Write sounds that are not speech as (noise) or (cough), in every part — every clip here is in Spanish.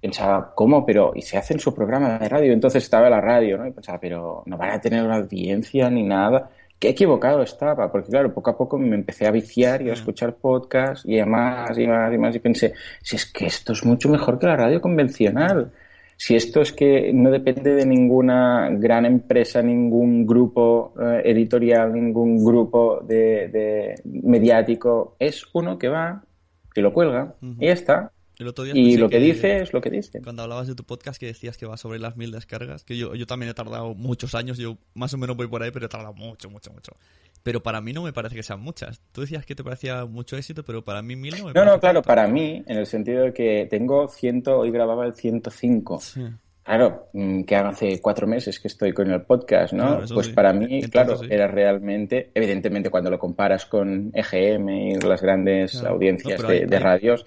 Pensaba, ¿cómo? Pero, ¿y se hacen su programa de radio? Entonces estaba la radio, ¿no? Y pensaba, pero no van a tener una audiencia ni nada. Qué equivocado estaba, porque claro, poco a poco me empecé a viciar y a escuchar podcasts y más y más y más y pensé, si es que esto es mucho mejor que la radio convencional. Si esto es que no depende de ninguna gran empresa, ningún grupo eh, editorial, ningún grupo de, de mediático, es uno que va, que lo cuelga y ya está. El otro día Y lo que dice es lo que dice. Cuando hablabas de tu podcast que decías que va sobre las mil descargas, que yo, yo también he tardado muchos años, yo más o menos voy por ahí, pero he tardado mucho, mucho, mucho. Pero para mí no me parece que sean muchas. Tú decías que te parecía mucho éxito, pero para mí mil no me No, no, claro, para mí, en el sentido de que tengo 100, hoy grababa el 105. Sí. Claro, mm, que hace cuatro meses que estoy con el podcast, ¿no? Claro, pues sí. para mí, Entonces claro, sí. era realmente, evidentemente cuando lo comparas con EGM y las grandes Claro. audiencias No, de, hay- de hay- radios,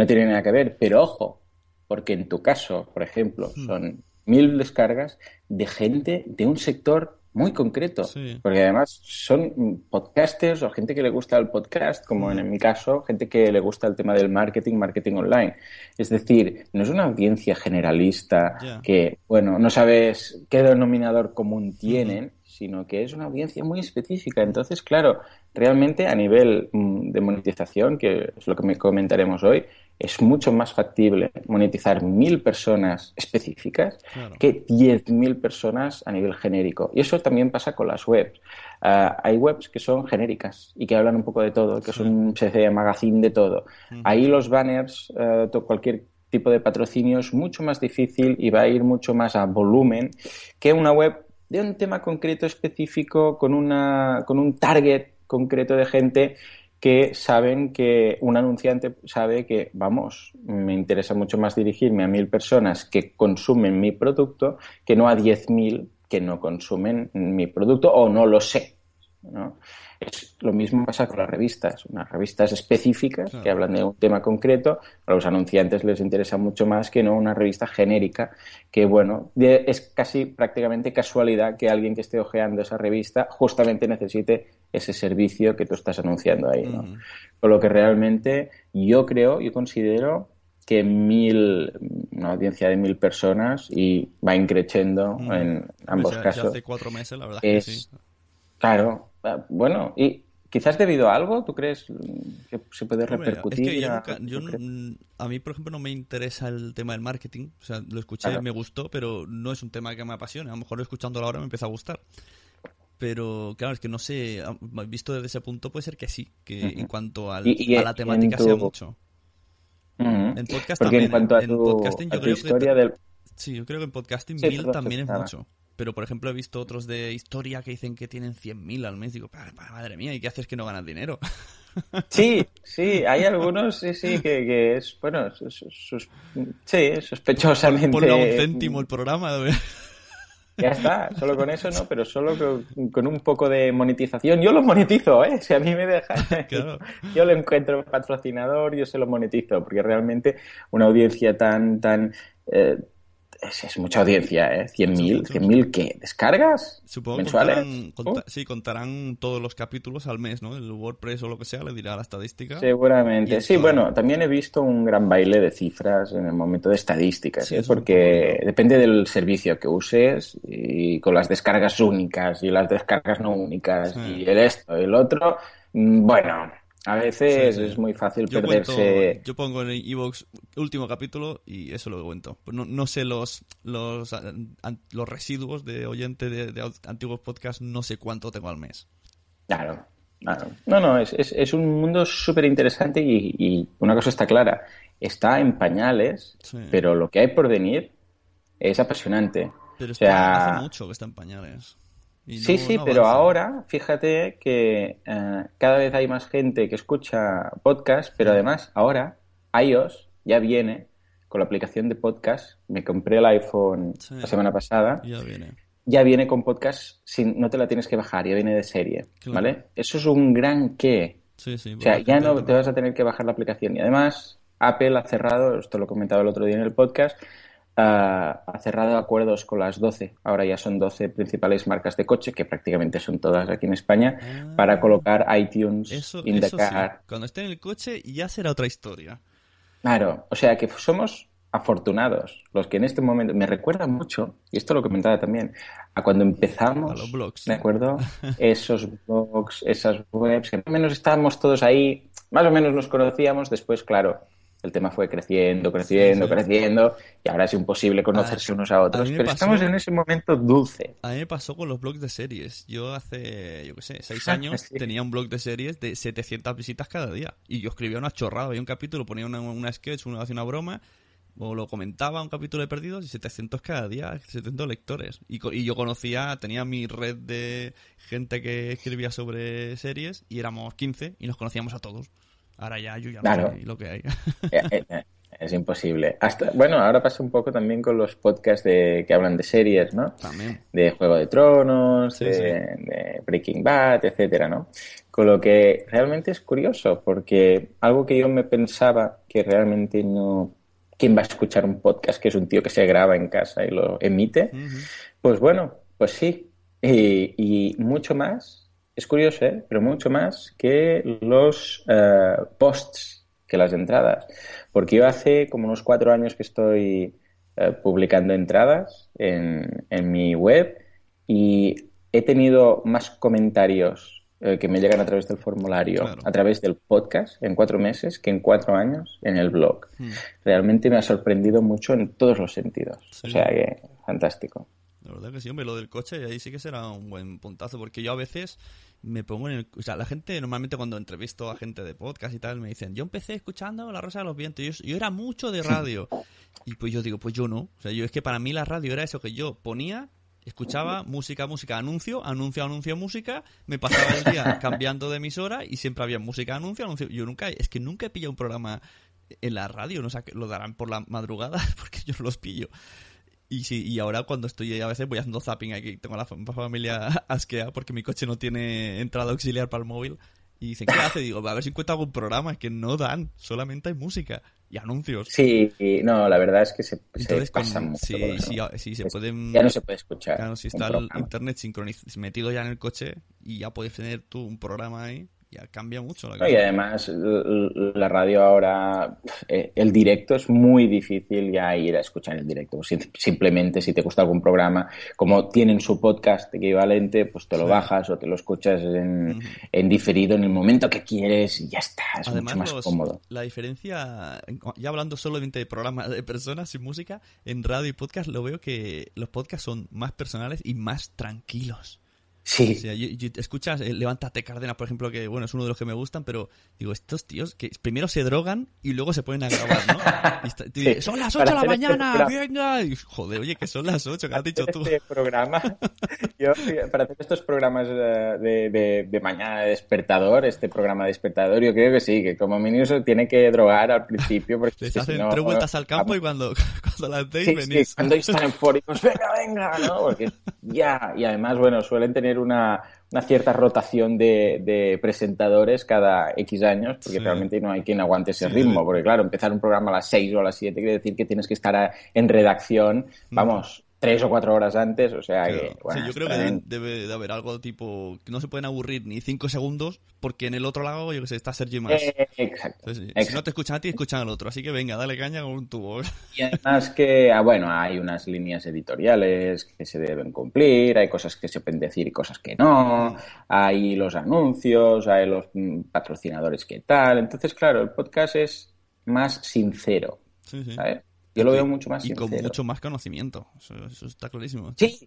no tiene nada que ver. Pero ojo, porque en tu caso, por ejemplo, Hmm. son mil descargas de gente de un sector muy concreto. Sí. Porque además son podcasters o gente que le gusta el podcast, como en, mi caso, gente que le gusta el tema del marketing, marketing online. Es decir, no es una audiencia generalista que, bueno, no sabes qué denominador común tienen, sino que es una audiencia muy específica. Entonces, claro, realmente a nivel mm, de monetización, que es lo que me comentaremos hoy, es mucho más factible monetizar mil personas específicas Claro. que 10.000 personas a nivel genérico. Y eso también pasa con las webs. Ah, hay webs que son genéricas y que hablan un poco de todo, que son un especie de magazine de todo. Ahí los banners, to- cualquier tipo de patrocinio es mucho más difícil y va a ir mucho más a volumen que una web de un tema concreto específico con, una, con un target concreto de gente que saben que un anunciante sabe que, vamos, me interesa mucho más dirigirme a mil personas que consumen mi producto que no a diez mil que no consumen mi producto o no lo sé. ¿No? Es, lo mismo pasa con las revistas, unas revistas específicas Claro. que hablan de un tema concreto, a los anunciantes les interesa mucho más que no una revista genérica, que bueno, de- es casi prácticamente casualidad que alguien que esté hojeando esa revista justamente necesite ese servicio que tú estás anunciando ahí, ¿no? Ujú. Con lo que realmente yo creo, yo considero que mil, una audiencia de mil personas y va increciendo en ambos Ya- ya casos. hace cuatro meses, la verdad Es, que sí. Claro, bueno, y quizás debido a algo, ¿tú crees que se puede repercutir? Es que yo nunca- yo ¿tú crees? n- a mí, por ejemplo, no me interesa el tema del marketing. O sea, lo escuché, Claro. me gustó, pero no es un tema que me apasione. A lo mejor escuchándolo ahora me empieza a gustar. Pero claro, es que no sé, a- visto desde ese punto puede ser que sí, que en cuanto al- Y- y a la temática tu- sea mucho. En podcast Porque también, en cuanto a en podcasting a yo creo que del... Sí, yo creo que en podcasting Sí, también es mucho. Pero, por ejemplo, he visto otros de historia que dicen que tienen 100.000 al mes. Digo, "Pa- pa- madre mía, ¿y qué haces que no ganas dinero? (laughs) Sí, sí, hay algunos, sí, sí, que, que es, bueno, sus- sus- sí, sospechosamente... Ponle un céntimo el programa. Ya está, solo con eso no, pero solo con, con un poco de monetización. Yo lo monetizo, ¿eh? Si a mí me dejan, (laughs) Claro. yo le encuentro patrocinador, yo se lo monetizo, porque realmente una audiencia tan, tan... eh, es, es mucha audiencia, ¿eh? 100.000, mucho, 100.000 ¿qué? ¿Descargas? Supongo que ¿Mensuales? contarán, conta- Oh, sí, contarán todos los capítulos al mes, ¿no? El WordPress o lo que sea le dirá la estadística. Seguramente. Sí, bueno, también he visto un gran baile de cifras en el momento de estadísticas, Sí, ¿eh? es porque depende del servicio que uses y con las descargas únicas y las descargas no únicas Sí. y el esto y el otro, mm, bueno, a veces Sí, sí. es muy fácil Yo, cuento, perderse. yo pongo en Evox último capítulo y eso lo cuento. Pues No, no sé los, los, los residuos de oyente de, de antiguos podcasts, no sé cuánto tengo al mes. Claro, claro. No, no, es, es, es un mundo súper interesante y, y una cosa está clara, está en pañales, Sí. pero lo que hay por venir es apasionante. Pero O sea, hace mucho que está en pañales. Y Sí, no- sí, no pero ahora fíjate que eh, cada vez hay más gente que escucha podcast, pero además ahora iOS ya viene con la aplicación de podcast. Me compré el iPhone Sí. la semana pasada. Ya viene. Ya viene con podcast, sin, no te la tienes que bajar, ya viene de serie, Claro. ¿vale? Eso es un gran qué. Sí, sí. O sea, ya no te vas a tener que bajar la aplicación. Y además, Apple ha cerrado, esto lo comentaba el otro día en el podcast, ha cerrado acuerdos con las 12, ahora ya son 12 principales marcas de coche, que prácticamente son todas aquí en España, Ah. para colocar iTunes Eso, in the eso sí. Cuando esté en el coche ya será otra historia. Claro, o sea que somos afortunados los que en este momento me recuerda mucho, y esto lo comentaba también, a cuando empezamos, A los blogs. ¿de acuerdo? (laughs) Esos blogs, esas webs, que más o menos estábamos todos ahí, más o menos nos conocíamos, después, claro, el tema fue creciendo, creciendo, Sí, sí. creciendo, y ahora es imposible conocerse A- unos a a otros, me pero pasó- estamos en ese momento dulce. A mí me pasó con los blogs de series. Yo hace, yo qué sé, seis (laughs) Ah, años sí. tenía un blog de series de 700 visitas cada día. Y yo escribía una chorrada, había un capítulo, ponía una, una sketch, una, hacía una broma, o lo comentaba, un capítulo de perdidos, y 700 cada día, 700 lectores. Y, y yo conocía, tenía mi red de gente que escribía sobre series, y éramos 15, y nos conocíamos a todos. Ahora ya yo ya no Claro. sé lo que hay. Eh, eh, eh, Es imposible. Hasta, bueno, ahora pasa un poco también con los podcasts de, que hablan de series, ¿no? También. de Juego de Tronos, Sí, de, sí. de Breaking Bad, etcétera, ¿no? Con lo que realmente es curioso, porque algo que yo me pensaba que realmente no... ¿Quién va a escuchar un podcast que es un tío que se graba en casa y lo emite? Pues bueno, pues sí. Y, y mucho más, es curioso, ¿eh? Pero mucho más que los eh, posts, que las entradas. Porque yo hace como unos cuatro años que estoy eh, publicando entradas en, en mi web y he tenido más comentarios eh, que me llegan a través del formulario, Claro. a través del podcast en cuatro meses que en cuatro años en el blog. Hmm. Realmente me ha sorprendido mucho en todos los sentidos. Sí. O sea que, fantástico. La verdad que sí, hombre, lo del coche ahí sí que será un buen puntazo, porque yo a veces me pongo en el... O sea, la gente normalmente cuando entrevisto a gente de podcast y tal me dicen, yo empecé escuchando La Rosa de los Vientos, yo, yo era mucho de radio. (laughs) Y pues yo digo, pues yo no. O sea, yo es que para mí la radio era eso que yo ponía, escuchaba música, música, anuncio, anuncio, anuncio, música, me pasaba el día (laughs) cambiando de emisora y siempre había música, anuncio, anuncio. Yo nunca, es que nunca he pillado un programa en la radio, no sé, lo darán por la madrugada (laughs) porque yo no los pillo. Y sí, y ahora cuando estoy a veces voy haciendo zapping aquí, tengo a la fam- familia (laughs) asquea porque mi coche no tiene entrada auxiliar para el móvil. Y dicen, ¿qué hace? Digo, a ver si encuentro algún programa que no dan, solamente hay música y anuncios. Sí, no, la verdad es que se, se Entonces, con- pasa mucho. sí, sí, sí, se Es- pueden... Ya no se puede escuchar. Claro, si está el programa. internet sincroniz- metido ya en el coche y ya puedes tener tú un programa ahí, ya cambia mucho la y además la radio ahora, eh, el directo es muy difícil ya ir a escuchar el directo. Sim- Simplemente si te gusta algún programa, como tienen su podcast equivalente, pues te lo Sí. bajas o te lo escuchas en, en diferido en el momento que quieres y ya está, es Además, mucho más los- cómodo. la diferencia, ya hablando solamente de programas de personas sin música, en radio y podcast lo veo que los podcasts son más personales y más tranquilos. Sí, O sea, yo- yo- escuchas eh, Levántate Cárdenas, por ejemplo, que bueno, es uno de los que me gustan, pero digo, estos tíos que primero se drogan y luego se ponen a grabar, ¿no? Y está- (laughs) y Sí, son las 8 para de la este mañana, programa. venga. Y, joder, oye, que son las 8, que has dicho tú. este programa, (laughs) yo para hacer estos programas eh, de, de, de mañana de despertador, este programa de despertador, yo creo que sí, que como mínimo se tiene que drogar al principio porque es Les hacen si no, tres vueltas al campo y cuando, (laughs) a las seis Sí, venís. sí, cuando están eufóricos, venga, venga, ¿no? Porque ya, y además, bueno, suelen tener una, una cierta rotación de, de presentadores cada X años, porque Sí. realmente no hay quien aguante ese Sí, ritmo, porque claro, empezar un programa a las 6 o a las 7 quiere decir que tienes que estar a- en redacción, vamos, tres o cuatro horas antes, o sea Claro. que, Sí, yo creo que debe, de haber algo tipo que no se pueden aburrir ni cinco segundos porque en el otro lado, yo que sé, está Sergi más. Eh, exacto. Entonces, si no te escuchan a ti, escuchan al otro. Así que venga, dale caña con un tubo. Y además que, ah, bueno, hay unas líneas editoriales que se deben cumplir, hay cosas que se pueden decir y cosas que no, hay los anuncios, hay los patrocinadores que tal. Entonces, claro, el podcast es más sincero, Sí, sí. ¿sabes? Yo lo veo mucho más y sincero. con mucho más conocimiento. Eso, eso está clarísimo. Sí,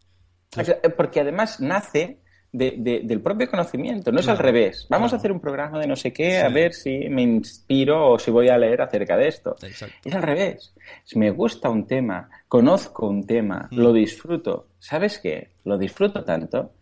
porque además nace de- de- del propio conocimiento, no es al revés. Vamos claro. a hacer un programa de no sé qué, a ver si me inspiro o si voy a leer acerca de esto. Exacto. Es al revés. Si me gusta un tema, conozco un tema, Mm. lo disfruto. ¿Sabes qué? Lo disfruto tanto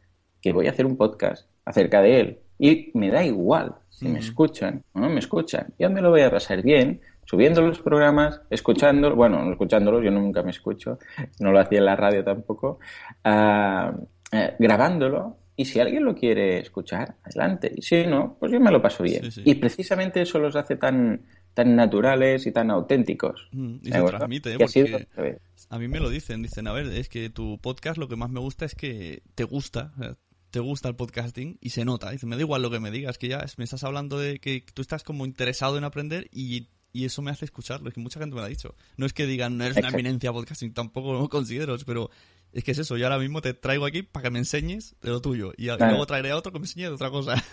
que voy a hacer un podcast acerca de él. Y me da igual si me Mm. escuchan o no me escuchan. Yo me lo voy a pasar bien subiendo los programas, escuchándolos, bueno, no escuchándolos, yo nunca me escucho, no lo hacía en la radio tampoco, ah, eh, grabándolo. Y si alguien lo quiere escuchar, adelante. Y si no, pues yo me lo paso bien. Sí, sí. Y precisamente eso los hace tan, tan naturales y tan auténticos. Mm, y ¿De se acuerdo? transmite, ¿eh? Sido porque revés. a mí me lo dicen. Dicen, a ver, es que tu podcast lo que más me gusta es que te gusta. o sea, te gusta el podcasting y se nota. Dice, me da igual lo que me digas, que ya me estás hablando de que tú estás como interesado en aprender y, y eso me hace escucharlo. Es que mucha gente me lo ha dicho. No es que digan, no eres una eminencia podcasting, tampoco lo considero, pero es que es eso. Yo ahora mismo te traigo aquí para que me enseñes de lo tuyo y, luego traeré a otro que me enseñe de otra cosa.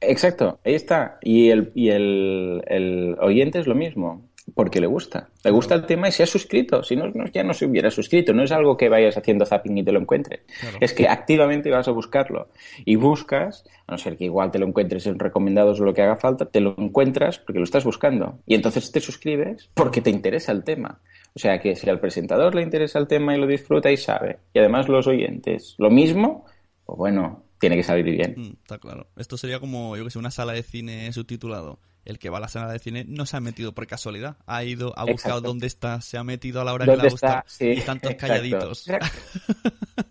Exacto, ahí está. Y el, y el, el oyente es lo mismo, porque le gusta. Le gusta el tema y se ha suscrito. Si no, no, ya no se hubiera suscrito. No es algo que vayas haciendo zapping y te lo encuentres. Claro. Es que activamente vas a buscarlo. Y buscas, a no ser que igual te lo encuentres en recomendados o lo que haga falta, te lo encuentras porque lo estás buscando. Y entonces te suscribes porque te interesa el tema. O sea que si al presentador le interesa el tema y lo disfruta y sabe, y además los oyentes lo mismo, pues bueno, tiene que salir bien. Mm, está claro. Esto sería como, yo que sé, una sala de cine subtitulado. El que va a la sala de cine no se ha metido por casualidad. Ha ido, ha buscado Exacto. dónde está, se ha metido a la hora que le ¿Dónde gusta? Sí, y exacto, calladitos. exacto. (laughs)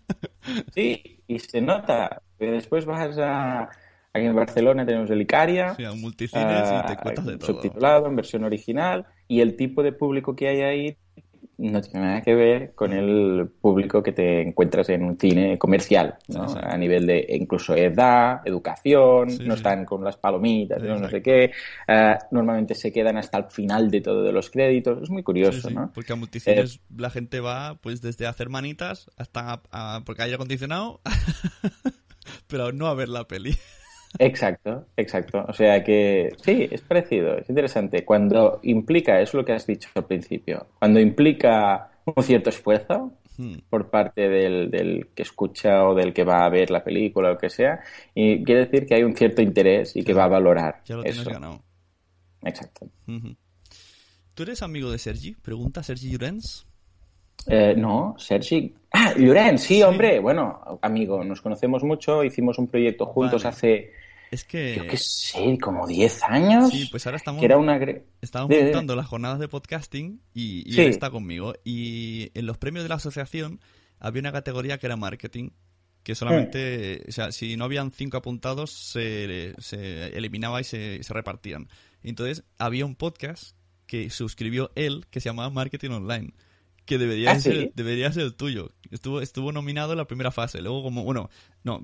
Sí, y se nota. Que después vas a... Aquí en Barcelona tenemos el Icaria, Sí, a un multicines y te ah, cuentas de todo. subtitulado, en versión original, y el tipo de público que hay ahí no tiene nada que ver con el público que te encuentras en un cine comercial, ¿no? Sí, sí. A nivel de incluso edad, educación, Sí, no están con las palomitas, no, sé qué. Ah, normalmente se quedan hasta el final de todo de los créditos. Es muy curioso, ¿no? Eh, Porque a multicines la gente va pues desde hacer manitas hasta a- a- porque hay aire acondicionado, (laughs) pero no a ver la peli. Exacto, exacto. O sea que sí, es parecido, es interesante. Cuando implica, es lo que has dicho al principio, cuando implica un cierto esfuerzo Hmm. por parte del, del que escucha o del que va a ver la película o lo que sea, y quiere decir que hay un cierto interés y que va a valorar Ya lo tienes eso. ganado. Exacto. ¿Tú eres amigo de Sergi? Pregunta Sergi Llorens. Eh, no, Sergi. Ah, Llorenç, sí, hombre. Bueno, amigo, nos conocemos mucho, hicimos un proyecto juntos Vale. hace, Es que... yo qué sé, como 10 años. Sí, pues ahora estamos... que era una... Estábamos de- de- montando las jornadas de podcasting y, y Sí. él está conmigo. Y en los premios de la asociación había una categoría que era marketing, que solamente, o sea, si no habían cinco apuntados, se, se eliminaba y se, se repartían. Entonces, había un podcast que suscribió él que se llamaba Marketing Online. Que debería, ¿Ah, sí? ser, debería ser el tuyo. Estuvo, estuvo nominado en la primera fase. Luego, como, bueno, no,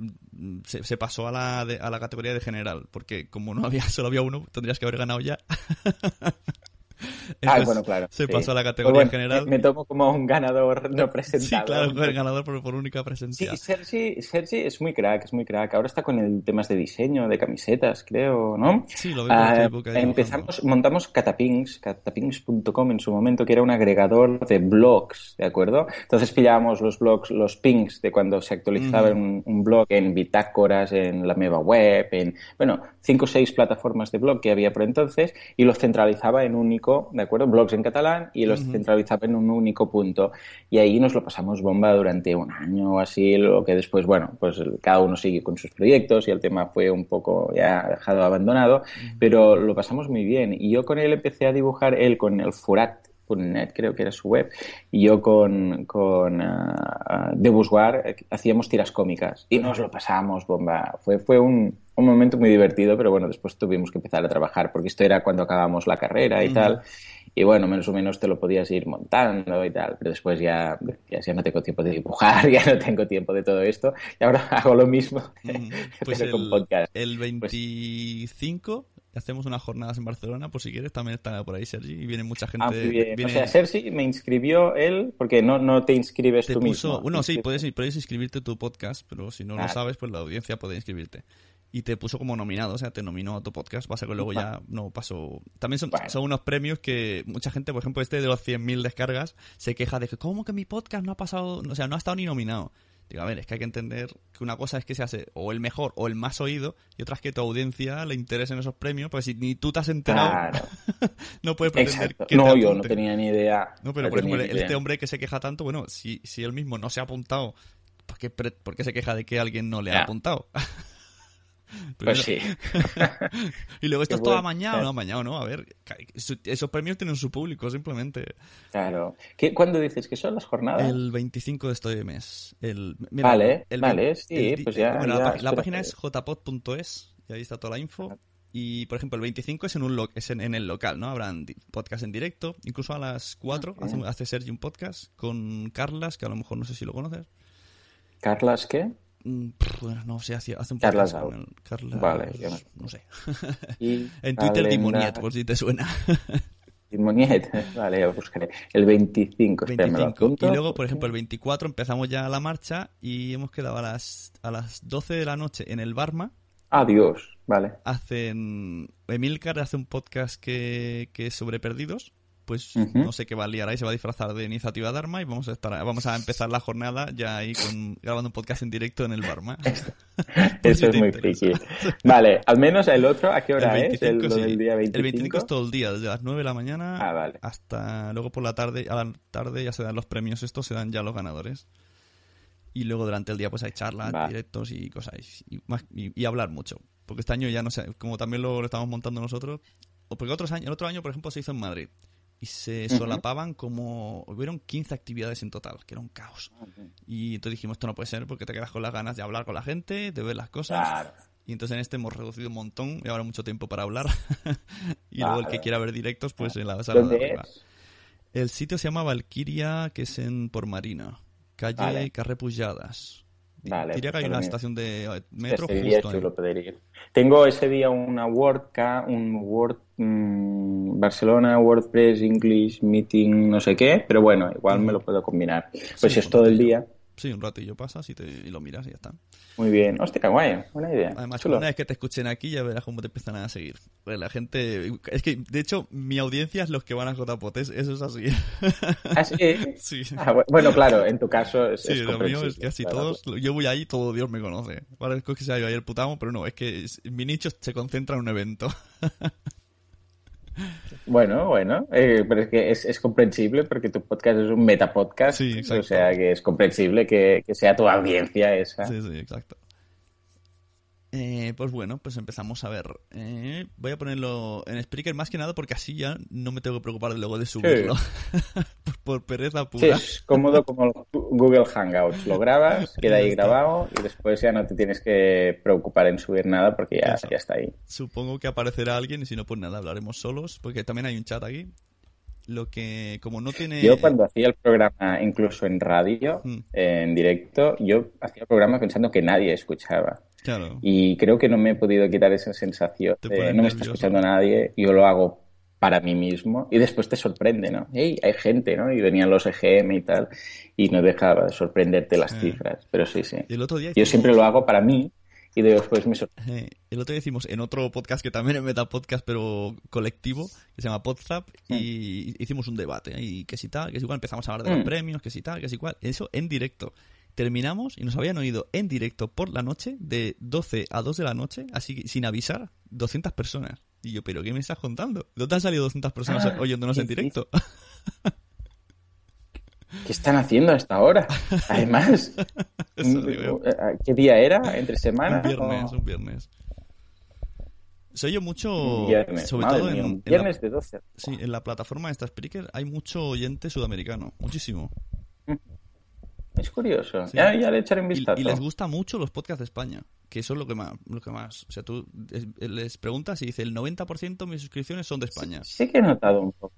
se, se pasó a la, de- a la categoría de general. Porque como no había, (laughs) solo había uno, tendrías que haber ganado ya. (laughs) (laughs) Ah, Entonces, bueno, claro. Se sí. pasó a la Pues categoría bueno, general. Me, tomo como un ganador no (laughs) Sí, presentado. claro, fue (laughs) el ganador por, por única Sí, presencia. Sergi, Sergi es muy crack, es muy crack. Ahora está con el temas de diseño, de camisetas, creo, ¿no? Sí, lo veo Ah, ahí empezamos, montamos Catapings, catapings.com en su momento, que era un agregador de blogs, ¿de acuerdo? Entonces pillábamos los blogs, los pings de cuando se actualizaba Ujú. un, un blog en bitácoras, en la Meva Web, en, bueno, cinco o seis plataformas de blog que había por entonces y los centralizaba en un ¿de acuerdo? Blogs en catalán y los Ujú. centralizaba en un único punto. Y ahí nos lo pasamos bomba durante un año o así, lo que después, bueno, pues cada uno sigue con sus proyectos y el tema fue un poco ya dejado abandonado, pero lo pasamos muy bien. Y yo con él empecé a dibujar, él con el Furat .net creo que era su web, y yo con, con uh, uh, hacíamos tiras cómicas y nos lo pasábamos bomba. Fue, fue un, un, momento muy divertido, pero bueno, después tuvimos que empezar a trabajar porque esto era cuando acabamos la carrera y tal. Y bueno, menos o menos te lo podías ir montando y tal, pero después ya, ya, no tengo tiempo de dibujar, (laughs) ya no tengo tiempo de todo esto, y ahora (laughs) hago lo mismo, (laughs) pues el, con podcast. El 25 hacemos unas jornadas en Barcelona, por si quieres, también está por ahí Sergi y viene mucha gente. Ah, O sea, Sergi me inscribió él, porque no, no te inscribes tú mismo. Bueno, sí, puedes, puedes inscribirte tu podcast, pero si no lo sabes, pues la audiencia puede inscribirte. Y te puso como nominado, o sea, te nominó a tu podcast. Pasa que luego ya no pasó. También son, son unos premios que mucha gente, por ejemplo, este de los 100.000 descargas, se queja de que, ¿cómo que mi podcast no ha pasado? O sea, no ha estado ni nominado. Digo, a ver, es que hay que entender que una cosa es que se hace o el mejor o el más oído y otra es que tu audiencia le interesen esos premios, pues si ni tú te has enterado, (laughs) no puedes pretender que No, yo no tenía ni idea. No, pero por ejemplo, este hombre que se queja tanto, bueno, si, si él mismo no se ha apuntado, ¿por qué, por qué se queja de que alguien no le ha apuntado? (laughs) pues sí. (laughs) y luego esto es toda mañana, no, mañana no, a ver, esos premios tienen su público, simplemente. Claro. ¿Qué, ¿Cuándo dices que son las jornadas? El 25 de este mes. El, vale, vale, sí, pues ya. la, página es jpod.es, y ahí está toda la info. Y, por ejemplo, el 25 es en un es en, el local, ¿no? Habrán podcast en directo. Incluso a las 4 hace, hace Sergi un podcast con Carlas, que a lo mejor no sé si lo conoces. ¿Carlas qué? Mm, bueno, no sé, hace, hace un Carlas Vale, no, sé. (laughs) en Twitter Dimoniet, por si te suena. (laughs) Dimoniet, (laughs) vale, lo buscaré. El 25, 25. Y luego, por ejemplo, el 24 empezamos ya la marcha y hemos quedado a las, a las 12 de la noche en el Barma. Adiós, vale. Hacen. Emilcar hace un podcast que, que es sobre perdidos pues no sé qué va a liar ahí, se va a disfrazar de iniciativa Dharma y vamos a estar vamos a empezar la jornada ya ahí con, grabando un podcast en directo en el Barma. Eso (laughs) es muy friki. Vale, al menos el otro, ¿a qué hora es? El, del día 25. El 25 es todo el día, desde las 9 de la mañana ah, hasta luego por la tarde, a la tarde ya se dan los premios estos, se dan ya los ganadores. Y luego durante el día pues hay charlas, directos y cosas y, y, hablar mucho. Porque este año ya no sé, como también lo, lo estamos montando nosotros, o porque otros años, el otro año por ejemplo se hizo en Madrid y se solapaban como... Hubieron 15 actividades en total, que era un caos. Y entonces dijimos, esto no puede ser porque te quedas con las ganas de hablar con la gente, de ver las cosas. Y entonces en este hemos reducido un montón y ahora mucho tiempo para hablar. (laughs) y luego el que quiera ver directos, pues en la sala de arriba. El sitio se llama Valkyria, que es en Por Marina, calle vale. Carre Vale. Diría que hay una estación de metro justo chulo poder Tengo ese día una WordCamp, un Word mm, Barcelona WordPress English Meeting, no sé qué, pero bueno, igual me lo puedo combinar. Pues es todo el día. Sí, un ratillo pasas y, te, y lo miras y ya está. Muy bien. Hostia, guay. Buena idea. Además, una vez que te escuchen aquí ya verás cómo te empiezan a seguir. Pues la gente... Es que, de hecho, mi audiencia es los que van a JPOT. Eso es así. ¿Ah, sí? (laughs) Ah, bueno, claro, en tu caso es Sí, lo mío es que así todos... Yo voy ahí, todo Dios me conoce. Vale, es que se ha ido ahí el putamo, pero no, es que mi nicho se concentra en un evento. (laughs) Bueno, bueno, eh, pero es que es, comprensible porque tu podcast es un metapodcast. Sí, O sea que es comprensible que, que sea tu audiencia esa. Sí, sí, exacto. Eh, pues bueno, pues empezamos a ver. Eh, voy a ponerlo en Spreaker más que nada porque así ya no me tengo que preocupar luego de subirlo. (laughs) por, pereza pura. Sí, es cómodo como Google Hangouts. Lo grabas, (laughs) queda ahí grabado y después ya no te tienes que preocupar en subir nada porque ya, ya está ahí. Supongo que aparecerá alguien y si no, pues nada, hablaremos solos porque también hay un chat aquí lo que como no tiene yo cuando hacía el programa incluso en radio mm. en directo yo hacía el programa pensando que nadie escuchaba y creo que no me he podido quitar esa sensación de no me está escuchando nadie, yo lo hago para mí mismo y después te sorprende, ¿no? Hey, hay gente, ¿no? Y venían los EGM y tal y no dejaba de sorprenderte las cifras, pero sí, sí. Yo siempre lo hago para mí y después me sorprende. El otro día hicimos en otro podcast que también es Meta Podcast, pero colectivo, que se llama Podzap, y mm. hicimos un debate. Y que si tal, que si igual empezamos a hablar de los mm. premios, que si tal, que si igual. Eso en directo terminamos y nos habían oído en directo por la noche, de 12 a 2 de la noche, así sin avisar, 200 personas. Y yo, ¿pero qué me estás contando? ¿Dónde han salido 200 personas ah, oyéndonos en directo? ¿Qué están haciendo a esta hora? Además, (laughs) ¿qué día era? ¿Entre semana? Un viernes, un viernes. Se oye mucho, Viernes, sobre todo mía, en, la, viernes de 12. sí, en la plataforma de esta Spreaker hay mucho oyente sudamericano, muchísimo. Es curioso. Sí. Ya, ya le echaré un vistazo. y les gusta mucho los podcasts de España, que eso es lo que más, lo que más, o sea, tú es- les preguntas y dice el 90% de mis suscripciones son de España. Sí que he notado un poco.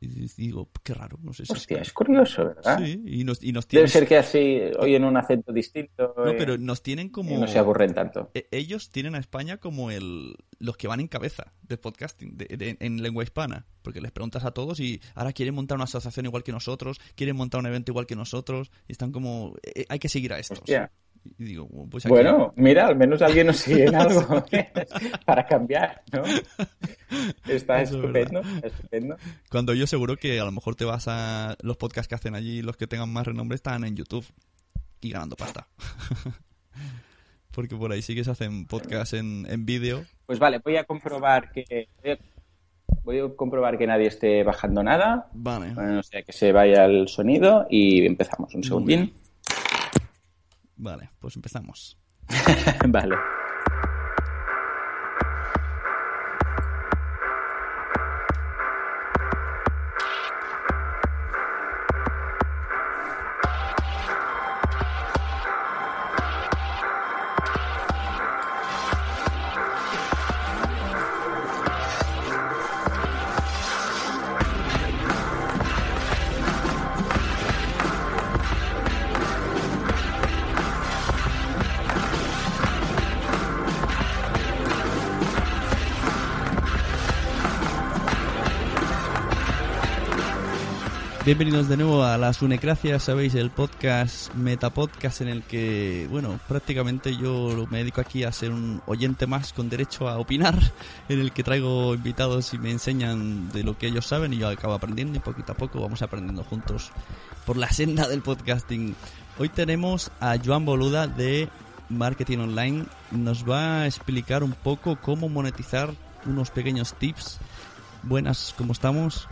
Y digo, qué raro, no sé si es Hostia, es curioso, ¿verdad? Sí, y nos, y nos Debe tienen, ser que así oyen un acento distinto no, eh, pero nos tienen y como no se aburren tanto. e- ellos tienen a España como el los que van en cabeza de podcasting de- de- en lengua hispana porque les preguntas a todos y ahora quieren montar una asociación igual que nosotros quieren montar un evento igual que nosotros y están como eh, hay que seguir a estos Hostia. Y digo pues aquí- Bueno, mira, al menos alguien nos (laughs) sigue en algo (laughs) para cambiar, ¿no? Está Eso estupendo, estupendo. cuando yo seguro que a lo mejor te vas a los podcasts que hacen allí los que tengan más renombre están en YouTube y ganando pasta (laughs) porque por ahí sí que se hacen podcasts en, en vídeo Pues vale, voy a comprobar que voy a, comprobar que nadie esté bajando nada. vale Bueno, o sea, que se vaya el sonido y empezamos. Un segundín. Vale pues empezamos (laughs) vale. Bienvenidos de nuevo a las Unecracias, sabéis, el podcast, metapodcast en el que, bueno, prácticamente yo me dedico aquí a ser un oyente más con derecho a opinar, (laughs) en el que traigo invitados y me enseñan de lo que ellos saben y yo acabo aprendiendo y poquito a poco vamos aprendiendo juntos por la senda del podcasting. Hoy tenemos a Joan Boluda de Marketing Online, nos va a explicar un poco cómo monetizar unos pequeños tips. Buenas, ¿cómo estamos?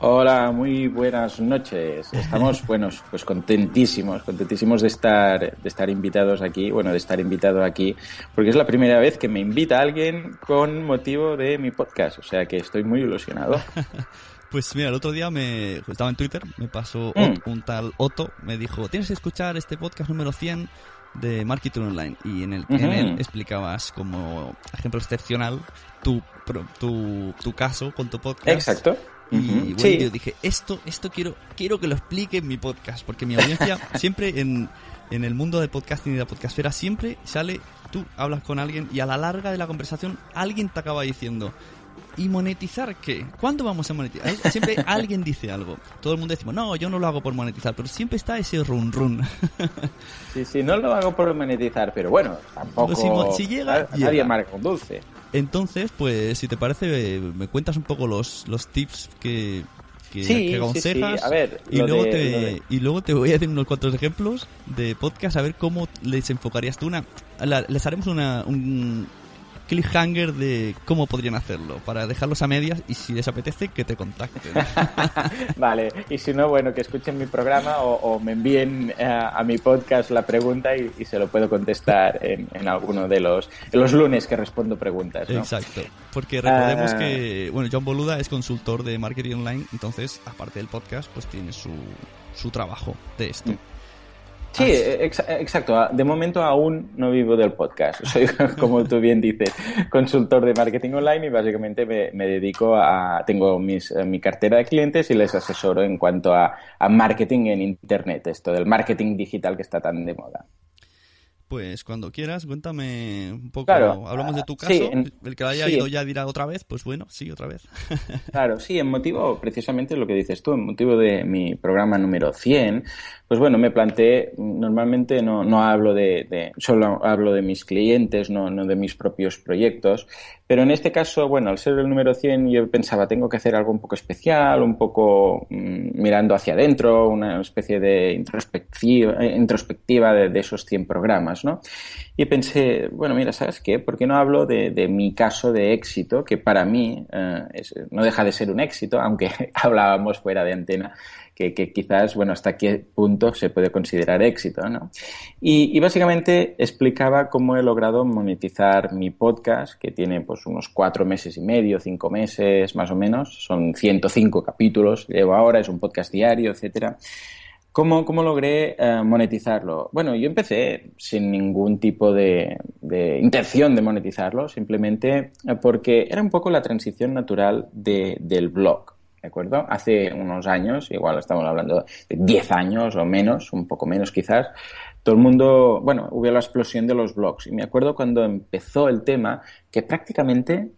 Hola, muy buenas noches. Estamos, (laughs) buenos, pues contentísimos, contentísimos de estar, de estar invitados aquí, bueno, de estar invitado aquí, porque es la primera vez que me invita alguien con motivo de mi podcast, o sea que estoy muy ilusionado. (laughs) Pues mira, el otro día me estaba en Twitter, me pasó Mm. Un tal Otto, me dijo, tienes que escuchar este podcast número 100 de Marketing Online y en, el, en él explicabas como ejemplo excepcional tu, tu, tu caso con tu podcast. Exacto. Y bueno, Sí. yo dije, esto, esto quiero, quiero que lo explique en mi podcast, porque mi audiencia (laughs) siempre en, en el mundo del podcasting y de la podcastfera siempre sale, tú hablas con alguien y a la larga de la conversación alguien te acaba diciendo, ¿y monetizar qué? ¿Cuándo vamos a monetizar? Siempre (laughs) alguien dice algo. Todo el mundo decimos, no, yo no lo hago por monetizar, pero siempre está ese run run. Sí, sí, no lo hago por monetizar, pero bueno, tampoco. Si si llega, Nadie llega. marca un dulce. Entonces, pues, si te parece, me cuentas un poco los, los tips que, que, Sí, que aconsejas. sí. A ver, y, luego de- te, de- y luego te voy a decir unos cuantos ejemplos de podcast, a ver cómo les enfocarías tú. Una, la- les haremos una, un cliffhanger de cómo podrían hacerlo, para dejarlos a medias y si les apetece, que te contacten. (laughs) Vale, y si no, bueno, que escuchen mi programa o, o me envíen eh, a mi podcast la pregunta y, y se lo puedo contestar en, en alguno de los, en los lunes que respondo preguntas. ¿no? Exacto. Porque recordemos Ah. que, bueno, John Boluda es consultor de marketing online, entonces, aparte del podcast, pues tiene su, su trabajo de esto. Mm. Sí, ex- exacto. De momento aún no vivo del podcast. (laughs) Soy, como tú bien dices, consultor de marketing online y básicamente me, me dedico a... Tengo mis, eh, mi cartera de clientes y les asesoro en cuanto a, a marketing en Internet, esto del marketing digital que está tan de moda. Pues cuando quieras, cuéntame un poco. Claro. Hablamos de tu Ah, caso. sí, en- el que haya sí. ido ya dirá otra vez, pues bueno, sí, otra vez. Claro, sí, en motivo, precisamente lo que dices tú, en motivo de mi programa número 100, pues bueno, me planteé, normalmente no, no hablo de, solo hablo de mis clientes, no, no de mis propios proyectos, pero en este caso, bueno, al ser el número 100 yo pensaba, tengo que hacer algo un poco especial, un poco mm, mirando hacia adentro, una especie de introspectiva, introspectiva de, esos 100 programas, ¿no? Y pensé, bueno, mira, ¿sabes qué? ¿Por qué no hablo de, mi caso de éxito, que para mí eh, no deja de ser un éxito, aunque (laughs) hablábamos fuera de antena, que, quizás, bueno, hasta qué punto se puede considerar éxito, ¿no? Y, básicamente explicaba cómo he logrado monetizar mi podcast, que tiene pues unos cuatro meses y medio, cinco meses más o menos, son 105 capítulos, llevo ahora, es un podcast diario, etcétera. ¿Cómo, ¿Cómo, logré eh, monetizarlo? Bueno, yo empecé sin ningún tipo de, intención de monetizarlo, simplemente porque era un poco la transición natural del blog. ¿De acuerdo? Hace unos años, igual estamos hablando de 10 años o menos, un poco menos quizás, todo el mundo, bueno, hubo la explosión de los blogs. Y me acuerdo cuando empezó el tema que prácticamente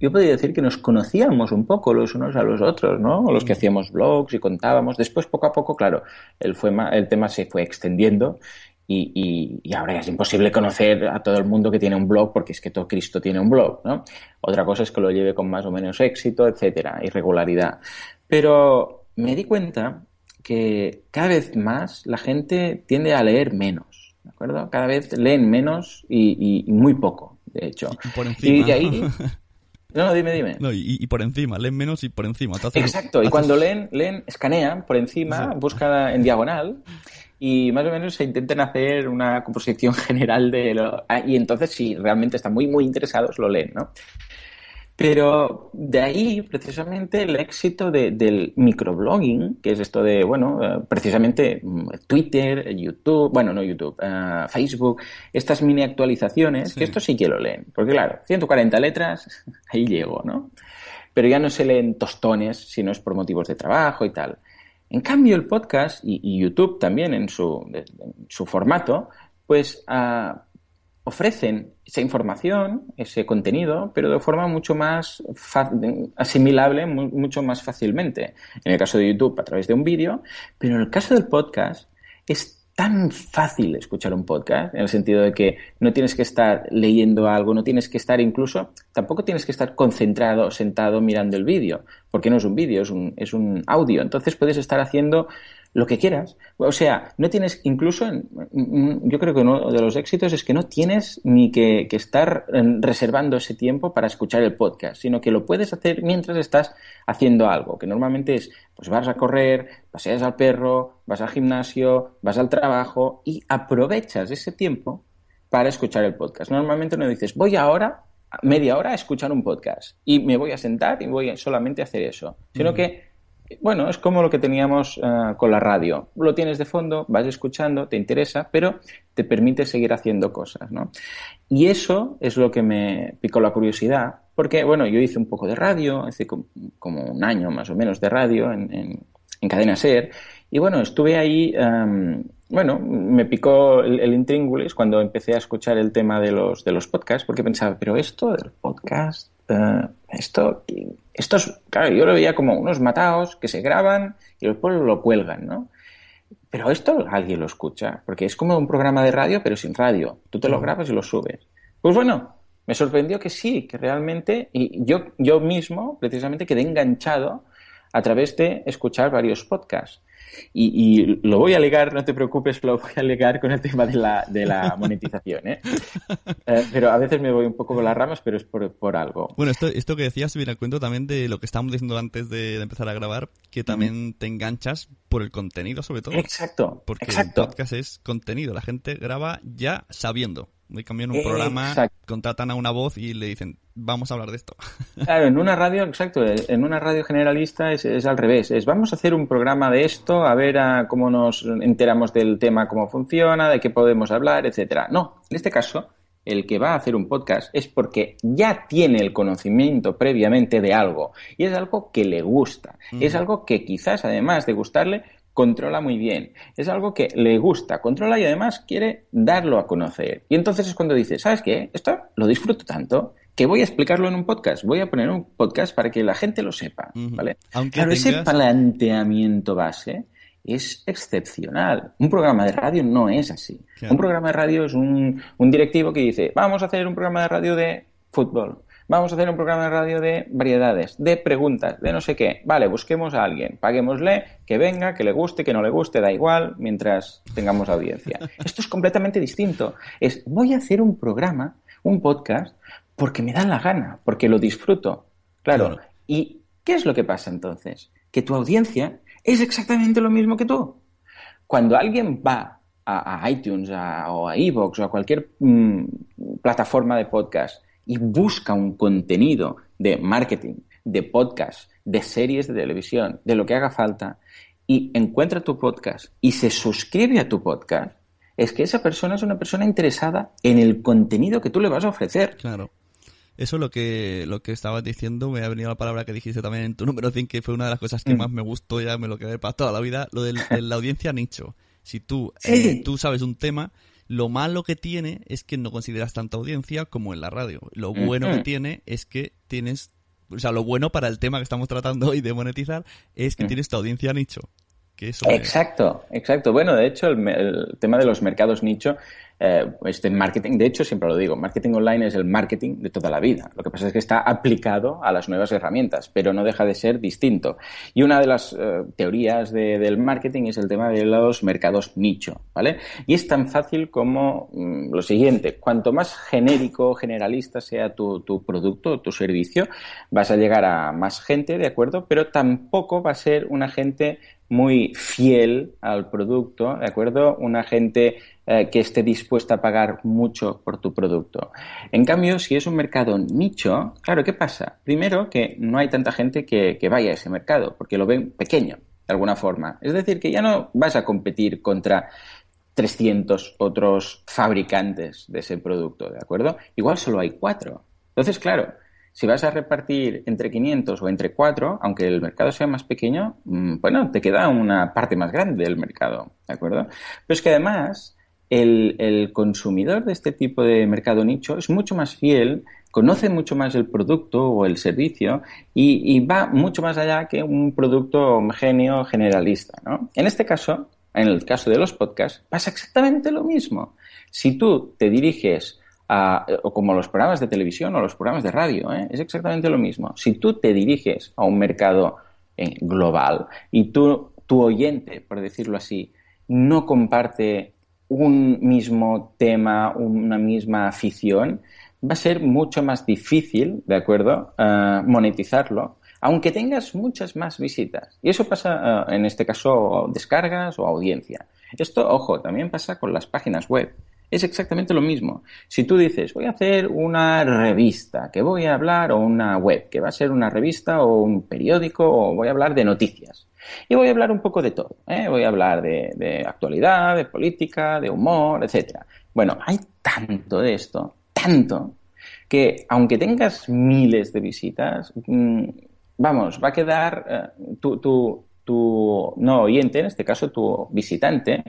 yo podría decir que nos conocíamos un poco los unos a los otros, ¿no? Los que hacíamos blogs y contábamos. Después, poco a poco, claro, el, fue, el tema se fue extendiendo y, y, ahora es imposible conocer a todo el mundo que tiene un blog porque es que todo Cristo tiene un blog, ¿no? Otra cosa es que lo lleve con más o menos éxito, etcétera, irregularidad. Pero me di cuenta que cada vez más la gente tiende a leer menos, ¿de acuerdo? Cada vez leen menos y, y muy poco, de hecho. Por encima. Y de ahí, (laughs) No, dime, dime. No, y, por encima, leen menos y por encima. Exacto, y cuando leen, leen, escanean por encima, buscan en diagonal y más o menos se intenten hacer una composición (laughs) general de lo... Ah, y entonces si realmente están muy, muy interesados, lo leen, ¿no? Pero de ahí, precisamente, el éxito del microblogging, que es esto de, bueno, eh, precisamente mm, Twitter, YouTube, bueno, no YouTube, eh, Facebook, estas mini actualizaciones, que esto sí que lo leen. Porque claro, 140 letras, (laughs) ahí llego, ¿no? Pero ya no se leen tostones si no es por motivos de trabajo y tal. En cambio, el podcast y, YouTube también en su, formato, pues uh, ofrecen esa información, ese contenido, pero de forma mucho más asimilable, mucho más fácilmente. En el caso de YouTube, a través de un vídeo, pero en el caso del podcast, es tan fácil escuchar un podcast, en el sentido de que no tienes que estar leyendo algo, no tienes que estar incluso, tampoco tienes que estar concentrado, sentado mirando el vídeo, porque no es un vídeo, es un, es un audio. Entonces puedes estar haciendo lo que quieras. O sea, no tienes, incluso, yo creo que uno de los éxitos es que no tienes ni que, estar reservando ese tiempo para escuchar el podcast, sino que lo puedes hacer mientras estás haciendo algo, que normalmente es, pues vas a correr, paseas al perro, vas al gimnasio, vas al trabajo y aprovechas ese tiempo para escuchar el podcast. Normalmente no dices, voy ahora media hora a escuchar un podcast y me voy a sentar y voy solamente a hacer eso, sino que bueno, es como lo que teníamos eh, con la radio. Lo tienes de fondo, vas escuchando, te interesa, pero te permite seguir haciendo cosas, ¿no? Y eso es lo que me picó la curiosidad, porque, bueno, yo hice un poco de radio, hace como, un año más o menos de radio en, Cadena Ser, y bueno, estuve ahí, em, bueno, me picó el, el, intríngulis cuando empecé a escuchar el tema de los, de los podcasts, porque pensaba, pero esto del podcast, eh, esto, esto es, claro, yo lo veía como unos matados que se graban y después lo cuelgan, ¿no? Pero esto alguien lo escucha, porque es como un programa de radio, pero sin radio. Tú te lo grabas y lo subes. Pues bueno, me sorprendió que sí, que realmente, y yo, yo mismo precisamente quedé enganchado a través de escuchar varios podcasts. Y, lo voy a alegar, no te preocupes, lo voy a alegar con el tema de la, de la (laughs) monetización. ¿eh? ¿eh? pero a veces me voy un poco con las ramas, pero es por, por algo. Bueno, esto, esto que decías viene al cuento también de lo que estábamos diciendo antes de, empezar a grabar, que también te enganchas por el contenido, sobre todo. Exacto. Porque exacto. el podcast es contenido, la gente graba ya sabiendo. Me cambian un programa, contratan a una voz y le dicen, vamos a hablar de esto. (laughs) Claro, en una radio, exacto, en una radio generalista es, es al revés. Es vamos a hacer un programa de esto, a ver a cómo nos enteramos del tema, cómo funciona, de qué podemos hablar, etcétera. No, en este caso, el que va a hacer un podcast es porque ya tiene el conocimiento previamente de algo y es algo que le gusta. Es algo que quizás, además de gustarle, controla muy bien. Es algo que le gusta, controla y además quiere darlo a conocer. Y entonces es cuando dice, ¿sabes qué? Esto lo disfruto tanto que voy a explicarlo en un podcast. Voy a poner un podcast para que la gente lo sepa, ¿vale? Aunque ese planteamiento base es excepcional. Un programa de radio no es así. Un programa de radio es un, un directivo que dice, vamos a hacer un programa de radio de fútbol Vamos a hacer un programa de radio de variedades, de preguntas, de no sé qué. Vale, busquemos a alguien, paguémosle, que venga, que le guste, que no le guste, da igual, mientras tengamos audiencia. (laughs) Esto es completamente distinto. Es, voy a hacer un programa, un podcast, porque me da la gana, porque lo disfruto. Claro. ¿Y qué es lo que pasa entonces? Que tu audiencia es exactamente lo mismo que tú. Cuando alguien va a, iTunes o a Evox o a cualquier mm, plataforma de podcast y busca un contenido de marketing, de podcast, de series de televisión, de lo que haga falta, y encuentra tu podcast y se suscribe a tu podcast, es que esa persona es una persona interesada en el contenido que tú le vas a ofrecer. Claro. Eso es lo que, lo que estabas diciendo, me ha venido la palabra que dijiste también en tu número 100, que fue una de las cosas que mm. más me gustó, ya me lo quedé para toda la vida, lo (laughs) de la audiencia nicho. Si tú, eh, tú sabes un tema, lo malo que tiene es que no consideras tanta audiencia como en la radio. Lo bueno que tiene es que tienes o sea, lo bueno para el tema que estamos tratando hoy de monetizar es que tienes tu audiencia nicho. Exacto, exacto. Bueno, de hecho, el, tema de los mercados nicho eh, este marketing, de hecho, siempre lo digo, marketing online es el marketing de toda la vida. Lo que pasa es que está aplicado a las nuevas herramientas, pero no deja de ser distinto. Y una de las eh, teorías del marketing es el tema de los mercados nicho, ¿vale? Y es tan fácil como mm, lo siguiente, cuanto más genérico, generalista sea tu, tu producto, tu servicio, vas a llegar a más gente, ¿de acuerdo? Pero tampoco va a ser una gente muy fiel al producto, ¿de acuerdo? Una gente eh, que esté dispuesta a pagar mucho por tu producto. En cambio, si es un mercado nicho, claro, ¿qué pasa? Primero, que no hay tanta gente que, vaya a ese mercado, porque lo ven pequeño, de alguna forma. Es decir, que ya no vas a competir contra 300 otros fabricantes de ese producto, ¿de acuerdo? Igual solo hay cuatro. Entonces, claro, si vas a repartir entre 500 o entre 4, aunque el mercado sea más pequeño, mm, bueno, te queda una parte más grande del mercado, ¿de acuerdo? Pero es que además el, consumidor de este tipo de mercado nicho es mucho más fiel, conoce mucho más el producto o el servicio y, va mucho más allá que un producto homogéneo generalista. ¿no? En este caso, en el caso de los podcasts, pasa exactamente lo mismo. Si tú te diriges a, o como los programas de televisión o los programas de radio, ¿eh? es exactamente lo mismo. Si tú te diriges a un mercado eh, global y tú, tu oyente, por decirlo así, no comparte un mismo tema, una misma afición, va a ser mucho más difícil, ¿de acuerdo?, eh, monetizarlo, aunque tengas muchas más visitas. Y eso pasa, en este caso, descargas o audiencia. Esto, ojo, también pasa con las páginas web. Es exactamente lo mismo. Si tú dices, voy a hacer una revista, que voy a hablar, o una web, que va a ser una revista o un periódico, o voy a hablar de noticias. Y voy a hablar un poco de todo. ¿eh? Voy a hablar de, actualidad, de política, de humor, etcétera. Bueno, hay tanto de esto, tanto, que aunque tengas miles de visitas, mm, vamos, va a quedar eh, tu, tu, tu, no oyente, en este caso tu visitante,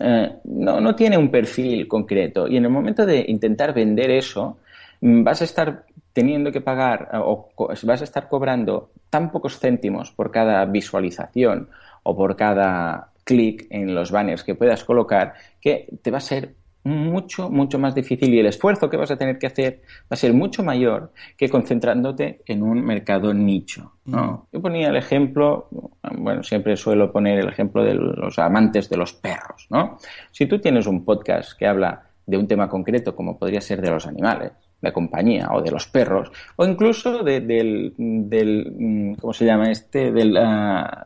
eh, no, no tiene un perfil concreto. Y en el momento de intentar vender eso, mm, vas a estar teniendo que pagar o vas a estar cobrando tan pocos céntimos por cada visualización o por cada clic en los banners que puedas colocar que te va a ser mucho, mucho más difícil y el esfuerzo que vas a tener que hacer va a ser mucho mayor que concentrándote en un mercado nicho. ¿no? Mm. Yo ponía el ejemplo, bueno, siempre suelo poner el ejemplo de los amantes de los perros. ¿no? Si tú tienes un podcast que habla de un tema concreto, como podría ser de los animales, de compañía o de los perros o incluso del, del mm, ¿cómo se llama este? del ah,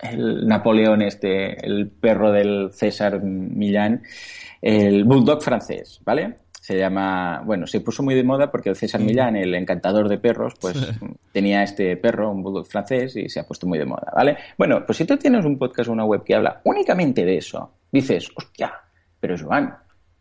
el Napoleón este, el perro del César Millán, el bulldog francés, ¿vale? Se llama, bueno, se puso muy de moda porque el César Millán, el encantador de perros, pues tenía este perro, un bulldog francés, y se ha puesto muy de moda, ¿vale? Bueno, pues si tú tienes un podcast o una web que habla únicamente de eso, dices, hostia, pero Joan,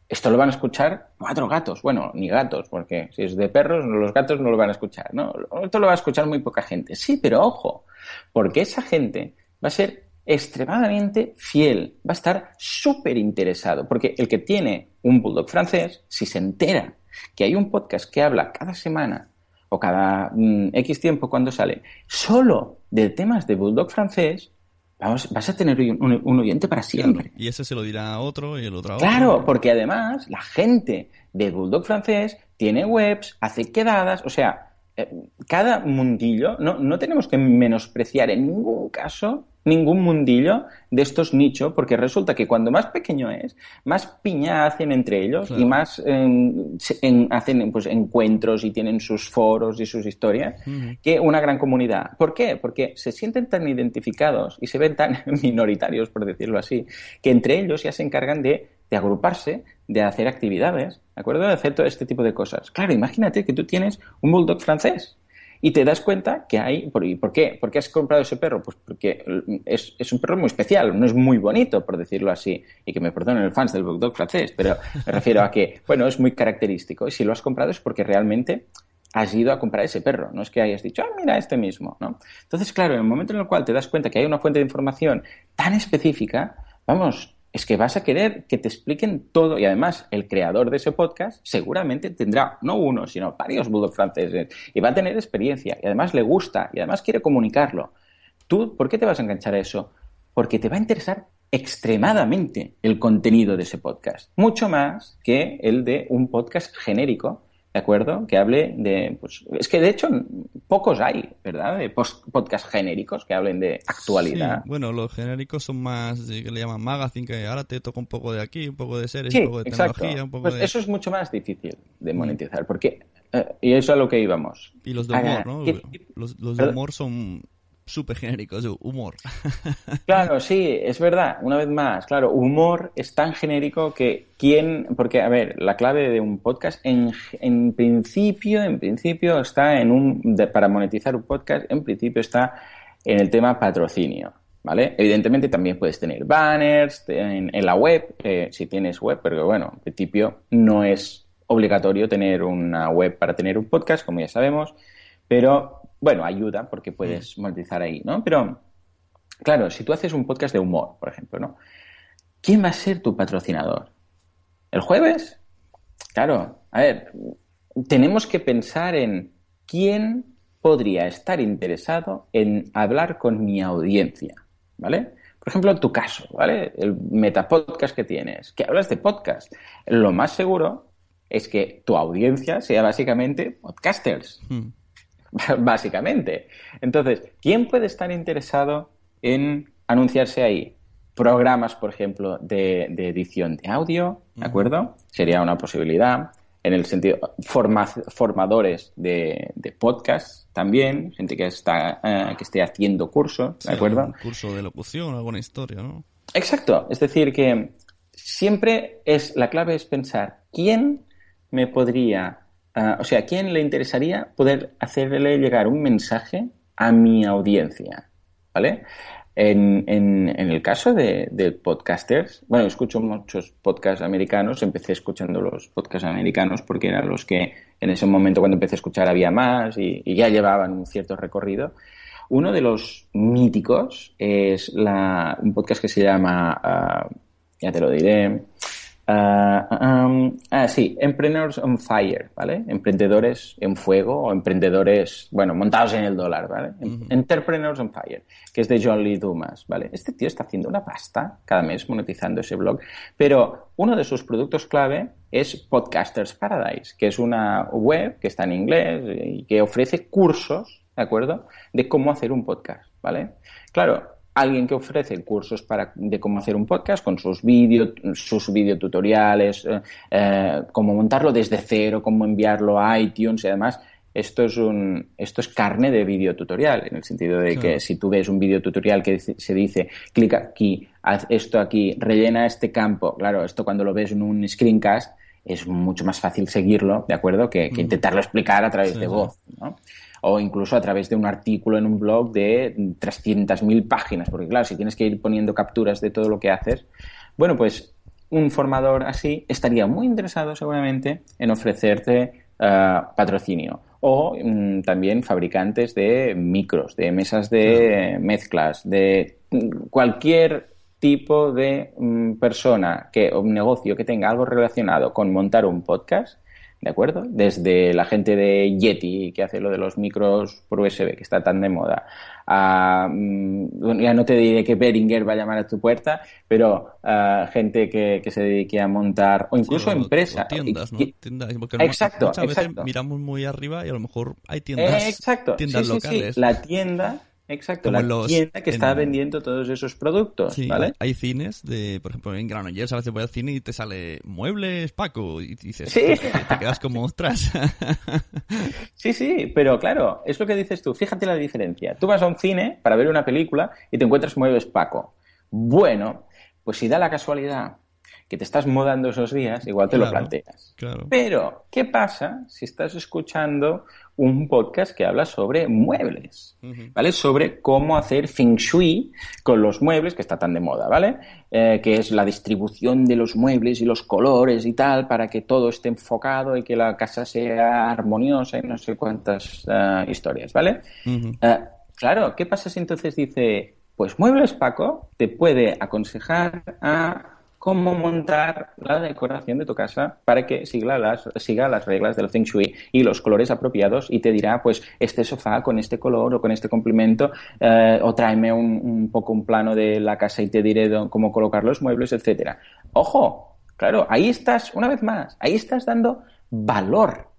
esto lo van a escuchar cuatro gatos. Bueno, ni gatos, porque si es de perros, los gatos no lo van a escuchar, ¿no? Esto lo va a escuchar muy poca gente. Sí, pero ojo, porque esa gente va a ser extremadamente fiel, va a estar súper interesado, porque el que tiene un bulldog francés, si se entera que hay un podcast que habla cada semana o cada mm, X tiempo cuando sale, solo de temas de bulldog francés, vas a tener un, oyente para siempre. y ese se lo dirá a otro y el otro a otro. Claro, porque además la gente de Bulldog francés tiene webs, hace quedadas, o sea, eh, cada mundillo, no, no tenemos que menospreciar en ningún caso ningún mundillo de estos nichos, porque resulta que cuando más pequeño es, más piña hacen entre ellos y más hacen pues, encuentros y tienen sus foros y sus historias que una gran comunidad. ¿Por qué? Porque se sienten tan identificados y se ven tan (laughs) minoritarios, por decirlo así, que entre ellos ya se encargan de, de agruparse, de hacer actividades, ¿de acuerdo? De hacer todo este tipo de cosas. Claro, imagínate que tú tienes un bulldog francés y te das cuenta que hay... ¿Por, ¿y por qué? ¿Por qué has comprado ese perro? Pues porque es, es, un perro muy especial, no es muy bonito, por decirlo así. Y que me perdonen los fans del Bulldog francés, pero me refiero a que, (laughs) bueno, es muy característico. Y si lo has comprado es porque realmente has ido a comprar ese perro. No es que hayas dicho, ah, mira, este mismo, ¿no? Entonces, claro, en el momento en el cual te das cuenta que hay una fuente de información tan específica, vamos, es que vas a querer que te expliquen todo y además el creador de ese podcast seguramente tendrá no uno, sino varios bulldog franceses y va a tener experiencia y además le gusta y además quiere comunicarlo. ¿Tú por qué te vas a enganchar a eso? Porque te va a interesar extremadamente el contenido de ese podcast, mucho más que el de un podcast genérico ¿de acuerdo? Que hable de, pues, es que de hecho pocos hay, ¿verdad? De podcast genéricos que hablen de actualidad. Sí, bueno, los genéricos son más, que le llaman magazine, que ahora te toca un poco de aquí, un poco de series, un poco de tecnología, un poco pues de... Eso es mucho más difícil de mm. monetizar, porque, eh, y eso es a lo que íbamos. Y los de humor, ¿no? Los, los de humor son súper genéricos, humor. (laughs) Claro, sí, es verdad, una vez más, claro, humor es tan genérico que quién, porque a ver, la clave de un podcast en, en principio, en principio está en un, para monetizar un podcast, en principio está en el tema patrocinio. ¿Vale? Evidentemente también puedes tener banners en, en la web, eh, si tienes web, pero bueno, en principio no es obligatorio tener una web para tener un podcast, como ya sabemos, pero bueno, ayuda porque puedes mm. monetizar ahí, ¿no? Pero, claro, si tú haces un podcast de humor, por ejemplo, ¿no? ¿Quién va a ser tu patrocinador? ¿El jueves? Claro, a ver, tenemos que pensar en quién podría estar interesado en hablar con mi audiencia, ¿vale? Por ejemplo, en tu caso, ¿vale? El metapodcast que tienes, que hablas de podcast. Lo más seguro es que tu audiencia sea básicamente podcasters. Mm. (laughs) básicamente. Entonces, ¿quién puede estar interesado en anunciarse ahí? Programas, por ejemplo, de, edición de audio, ¿de acuerdo? Sería una posibilidad. En el sentido, formadores de, podcast también, gente que está eh, que esté haciendo cursos, ¿de acuerdo? Un curso de locución, alguna historia, ¿no? Exacto. Es decir, que siempre es la clave es pensar quién me podría Ah, o sea, ¿a quién le interesaría poder hacerle llegar un mensaje a mi audiencia? ¿Vale? En, en, el caso de, podcasters, bueno, escucho muchos podcasts americanos, empecé escuchando los podcasts americanos porque eran los que en ese momento cuando empecé a escuchar había más y, ya llevaban un cierto recorrido. Uno de los míticos es la, un podcast que se llama, ah, ya te lo diré, Um, ah, sí, Emprendedores on Fire, ¿vale? Emprendedores en fuego o emprendedores, bueno, montados en el dólar, ¿vale? Entrepreneurs on Fire, que es de John Lee Dumas, ¿vale? Este tío está haciendo una pasta cada mes monetizando ese blog, pero uno de sus productos clave es Podcasters Paradise, que es una web que está en inglés y que ofrece cursos, ¿de acuerdo?, de cómo hacer un podcast, ¿vale? Claro, alguien que ofrece cursos para, de cómo hacer un podcast con sus vídeos, sus videotutoriales, eh, eh, cómo montarlo desde cero, cómo enviarlo a iTunes y además esto es un esto es carne de videotutorial en el sentido de que si tú ves un videotutorial que se dice clica aquí, haz esto aquí, rellena este campo, claro, esto cuando lo ves en un screencast es mucho más fácil seguirlo, ¿de acuerdo? Que, mm. intentarlo explicar a través de voz, ¿no? O incluso a través de un artículo en un blog de 300.000 páginas, porque claro, si tienes que ir poniendo capturas de todo lo que haces, bueno, pues un formador así estaría muy interesado seguramente en ofrecerte eh, patrocinio o mm, también fabricantes de micros, de mesas de mezclas, de cualquier tipo de mm, persona que, o negocio que tenga algo relacionado con montar un podcast, ¿de acuerdo? Desde la gente de Yeti, que hace lo de los micros por USB, que está tan de moda, a, mm, ya no te diré que Beringer va a llamar a tu puerta, pero gente que, se dedique a montar, o incluso empresas. tiendas, ¿no? porque exacto, muchas veces miramos muy arriba y a lo mejor hay tiendas, exacto. tiendas locales. La tienda Exacto, Como la los- tienda que está en- vendiendo todos esos productos, Sí, ¿vale? hay cines de, por ejemplo, en Granollers a veces voy al cine y te sale muebles Paco y dices, Sí. te, te quedas como ostras. (laughs) Sí, sí, pero claro, es lo que dices tú. Fíjate la diferencia. Tú vas a un cine para ver una película y te encuentras muebles Paco. Bueno, pues si da la casualidad que te estás modando esos días, igual te lo planteas. claro. Pero, ¿qué pasa si estás escuchando un podcast que habla sobre muebles? ¿Vale? Sobre cómo hacer feng shui con los muebles, que está tan de moda, ¿vale? Eh, que es la distribución de los muebles y los colores y tal, para que todo esté enfocado y que la casa sea armoniosa y no sé cuántas eh, historias, ¿vale? Eh, claro, ¿qué pasa si entonces dice, pues Muebles Paco te puede aconsejar a cómo montar la decoración de tu casa para que siga las, siga las reglas del Feng Shui y los colores apropiados y te dirá, pues, este sofá con este color o con este complemento eh, o tráeme un, un poco un plano de la casa y te diré cómo colocar los muebles, etcétera. Ojo, claro, ahí estás, una vez más, ahí estás dando valor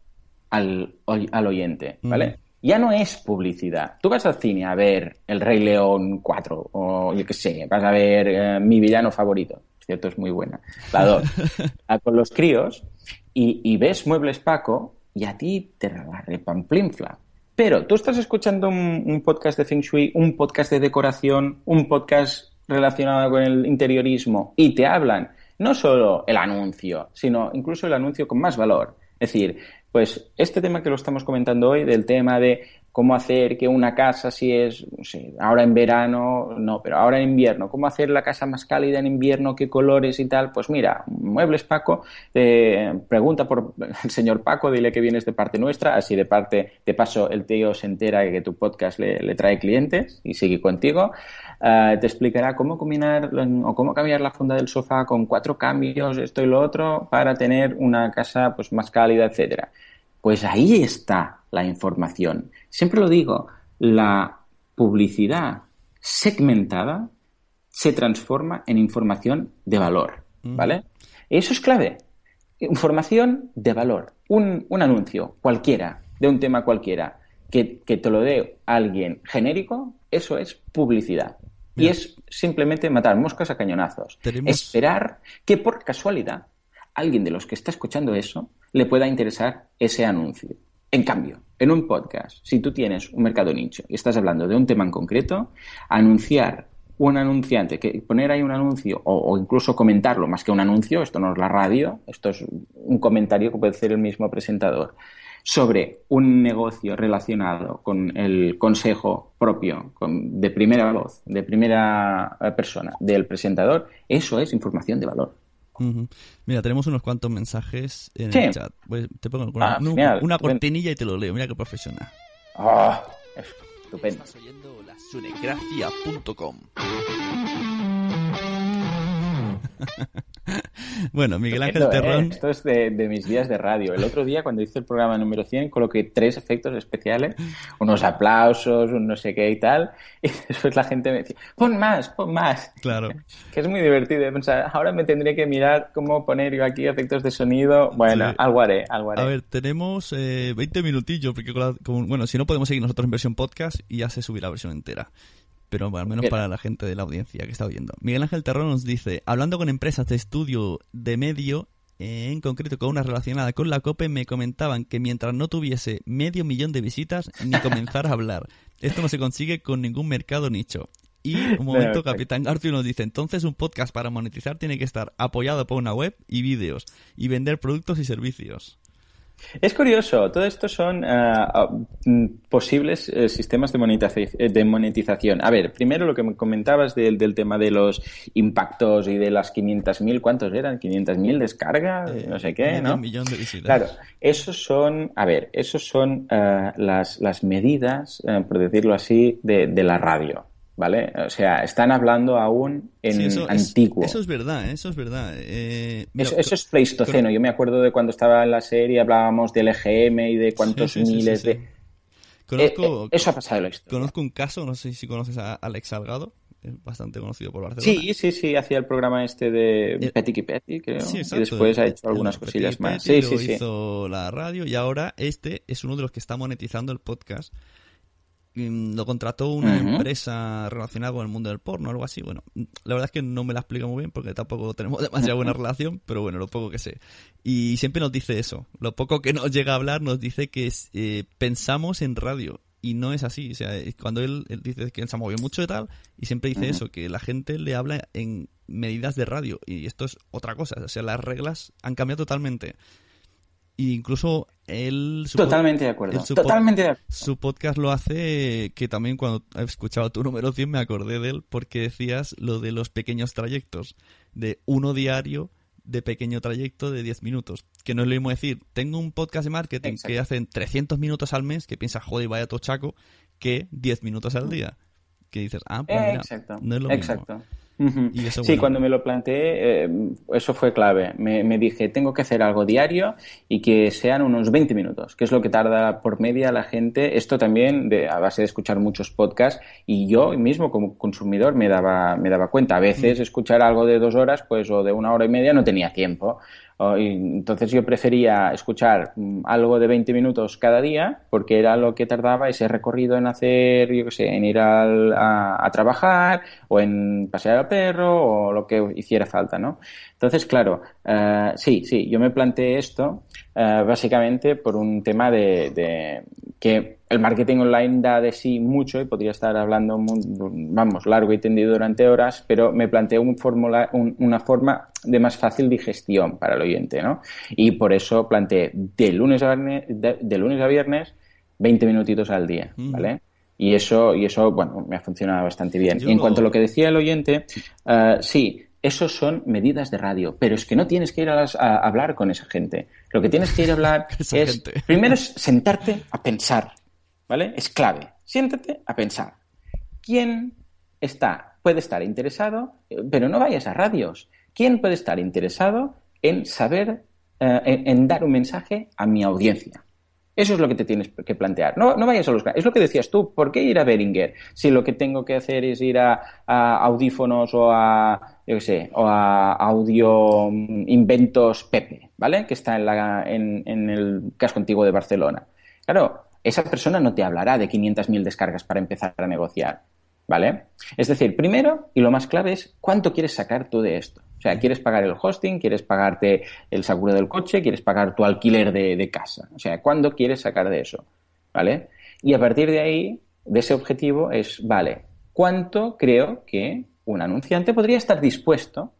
al, al oyente, ¿vale? Ya no es publicidad. Tú vas al cine a ver El Rey León 4 o yo qué sé, vas a ver eh, mi villano favorito. Es cierto, es muy buena. La 2. Ah, (laughs) con los críos y, y ves Muebles Paco y a ti te la repamplinfla. Pero tú estás escuchando un, un podcast de Feng Shui, un podcast de decoración, un podcast relacionado con el interiorismo y te hablan no solo el anuncio, sino incluso el anuncio con más valor. Es decir, pues este tema que lo estamos comentando hoy, del tema de cómo hacer que una casa, si es, no ahora en verano, no, pero ahora en invierno, cómo hacer la casa más cálida en invierno, qué colores y tal, pues mira, Muebles Paco, eh, pregunta por el señor Paco, dile que vienes de parte nuestra, así de parte, de paso el tío se entera que tu podcast le, trae clientes y sigue contigo, Eh, te explicará cómo combinar o cómo cambiar la funda del sofá con cuatro cambios, esto y lo otro, para tener una casa pues más cálida, etcétera. Pues ahí está la información. Siempre lo digo, la publicidad segmentada se transforma en información de valor, ¿vale? Eso es clave. Información de valor. Un, un anuncio cualquiera, de un tema cualquiera, que, que te lo dé alguien genérico, eso es publicidad. Y es simplemente matar moscas a cañonazos. Tenemos- Esperar que por casualidad alguien de los que está escuchando eso le pueda interesar ese anuncio. En cambio, en un podcast, si tú tienes un mercado nicho y estás hablando de un tema en concreto, anunciar un anunciante, que poner ahí un anuncio o, incluso comentarlo, más que un anuncio, esto no es la radio, esto es un comentario que puede hacer el mismo presentador, sobre un negocio relacionado con el consejo propio, con- de primera voz, de primera eh, persona, del presentador, eso es información de valor. Ujú. Mira, tenemos unos cuantos mensajes en Sí. el chat. Pues te pongo una, Ah, una- genial. una cortinilla y te lo leo. Mira qué profesional. Ah, estupendo. Estás oyendo la sunecracia.com. (laughs) bueno, Miguel Ángel Esto, eh, Terrón. Esto es de, de mis días de radio. El otro día, cuando hice el programa número 100, coloqué tres efectos especiales, unos aplausos, un no sé qué y tal, y (laughs) después la gente me decía, pon más, pon más. Claro. (laughs) Que es muy divertido pensar, ahora me tendré que mirar cómo poner yo aquí efectos de sonido. Bueno, Sí. algo haré, algo haré. A ver, tenemos eh, 20 minutillos, porque con la- con- bueno, si no podemos seguir nosotros en versión podcast y ya se subirá la versión entera. Pero bueno, al menos para la gente de la audiencia que está oyendo. Miguel Ángel Terrón nos dice, hablando con empresas de estudio de medio, en concreto con una relacionada con la COPE, me comentaban que mientras no tuviese medio millón de visitas, ni comenzar a hablar. Esto no se consigue con ningún mercado nicho. Y un momento. Capitán Garfield nos dice, entonces un podcast para monetizar tiene que estar apoyado por una web y vídeos y vender productos y servicios. Es curioso, todo esto son mm, posibles eh, sistemas de, monetiza- eh, de monetización. A ver, primero lo que me comentabas del, del tema de los impactos y de las 500.000, ¿cuántos eran? ¿500.000 descargas? Eh, no sé qué, ¿no? millón de visitas. Claro, esos son, a ver, esos son ah, las, las medidas, por decirlo así, de, de la radio, ¿vale? O sea, están hablando aún en Sí, eso es- antiguo. eso es verdad, ¿eh? eso es verdad. Eh, mira, Eso, eso es pleistoceno. Yo me acuerdo de cuando estaba en la serie, hablábamos del EGM y de cuántos Sí, sí, sí, miles sí, sí. de... Conozco, Eh, eso ha pasado en la historia. conozco un caso, no sé si conoces a Alex Salgado, es bastante conocido por Barcelona. Sí, sí, sí, hacía el programa este de Eh, Petty Petty, creo. Sí, y exacto. después ha El- hecho algunas el cosillas Petit más. Petit, Sí, sí, sí. hizo la radio y ahora este es uno de los que está monetizando el podcast. Mm, lo contrató una empresa relacionada con el mundo del porno algo así. Bueno, la verdad es que no me la explica muy bien porque tampoco tenemos (laughs) demasiada buena relación, pero bueno, lo poco que sé. Y siempre nos dice eso. Lo poco que nos llega a hablar nos dice que eh, pensamos en radio y no es así. O sea, cuando él, dice que él se ha movido mucho y tal, y siempre dice eso, que la gente le habla en medidas de radio, y esto es otra cosa. O sea, las reglas han cambiado totalmente. E incluso él... Totalmente de acuerdo. Su Totalmente de acuerdo. Su podcast lo hace que también cuando he escuchado tu número 100 me acordé de él porque decías lo de los pequeños trayectos, de uno diario de pequeño trayecto de 10 minutos. Que no es lo mismo decir, tengo un podcast de marketing que hacen 300 minutos al mes, que piensas, joder, vaya tochaco, que 10 minutos al día. Que dices, ah, pues mira, Exacto. no es lo Exacto. Sí, cuando me lo planteé, eh, eso fue clave. Me, dije, tengo que hacer algo diario y que sean unos 20 minutos, que es lo que tarda por media la gente. Esto también de, a base de escuchar muchos podcasts y yo mismo como consumidor me daba, me daba cuenta. A veces escuchar algo de dos horas pues o de una hora y media no tenía tiempo. Entonces yo prefería escuchar mm, algo de 20 minutos cada día porque era lo que tardaba ese recorrido en hacer, yo qué sé, en ir a, trabajar o en pasear al perro o lo que hiciera falta, ¿no? Entonces, claro, eh, sí, sí, yo me planteé esto eh, básicamente por un tema de, que el marketing online da de sí mucho y podría estar hablando, vamos, largo y tendido durante horas, pero me planteé un fórmula, una forma de más fácil digestión para el oyente, ¿no? Y por eso planteé de lunes a viernes, de, lunes a viernes 20 minutitos al día, ¿vale? Y eso, y eso, bueno, me ha funcionado bastante bien. en cuanto a lo que decía el oyente, uh, sí, esos son medidas de radio, pero es que no tienes que ir a, hablar con esa gente. Lo que tienes que ir a hablar (laughs) es, primero es sentarte a pensar, ¿vale? Es clave. Siéntate a pensar. ¿Quién está, puede estar interesado, pero no vayas a radios? ¿Quién puede estar interesado en saber, eh, en dar un mensaje a mi audiencia? Eso es lo que te tienes que plantear. No, no vayas a los... Es lo que decías tú. ¿Por qué ir a Beringer si lo que tengo que hacer es ir a, audífonos o a, yo qué sé, o a audio mm, inventos Pepe, ¿vale? Que está en, la, en, en el casco antiguo de Barcelona. Claro, esa persona no te hablará de 500.000 descargas para empezar a negociar, ¿vale? Es decir, primero, y lo más clave es, ¿cuánto quieres sacar tú de esto? Sea, quieres pagar el hosting, quieres pagarte el seguro del coche, quieres pagar tu alquiler de, casa. O sea, ¿cuándo quieres sacar de eso? ¿Vale? Y a partir de ahí, de ese objetivo es, vale, ¿cuánto creo que un anunciante podría estar dispuesto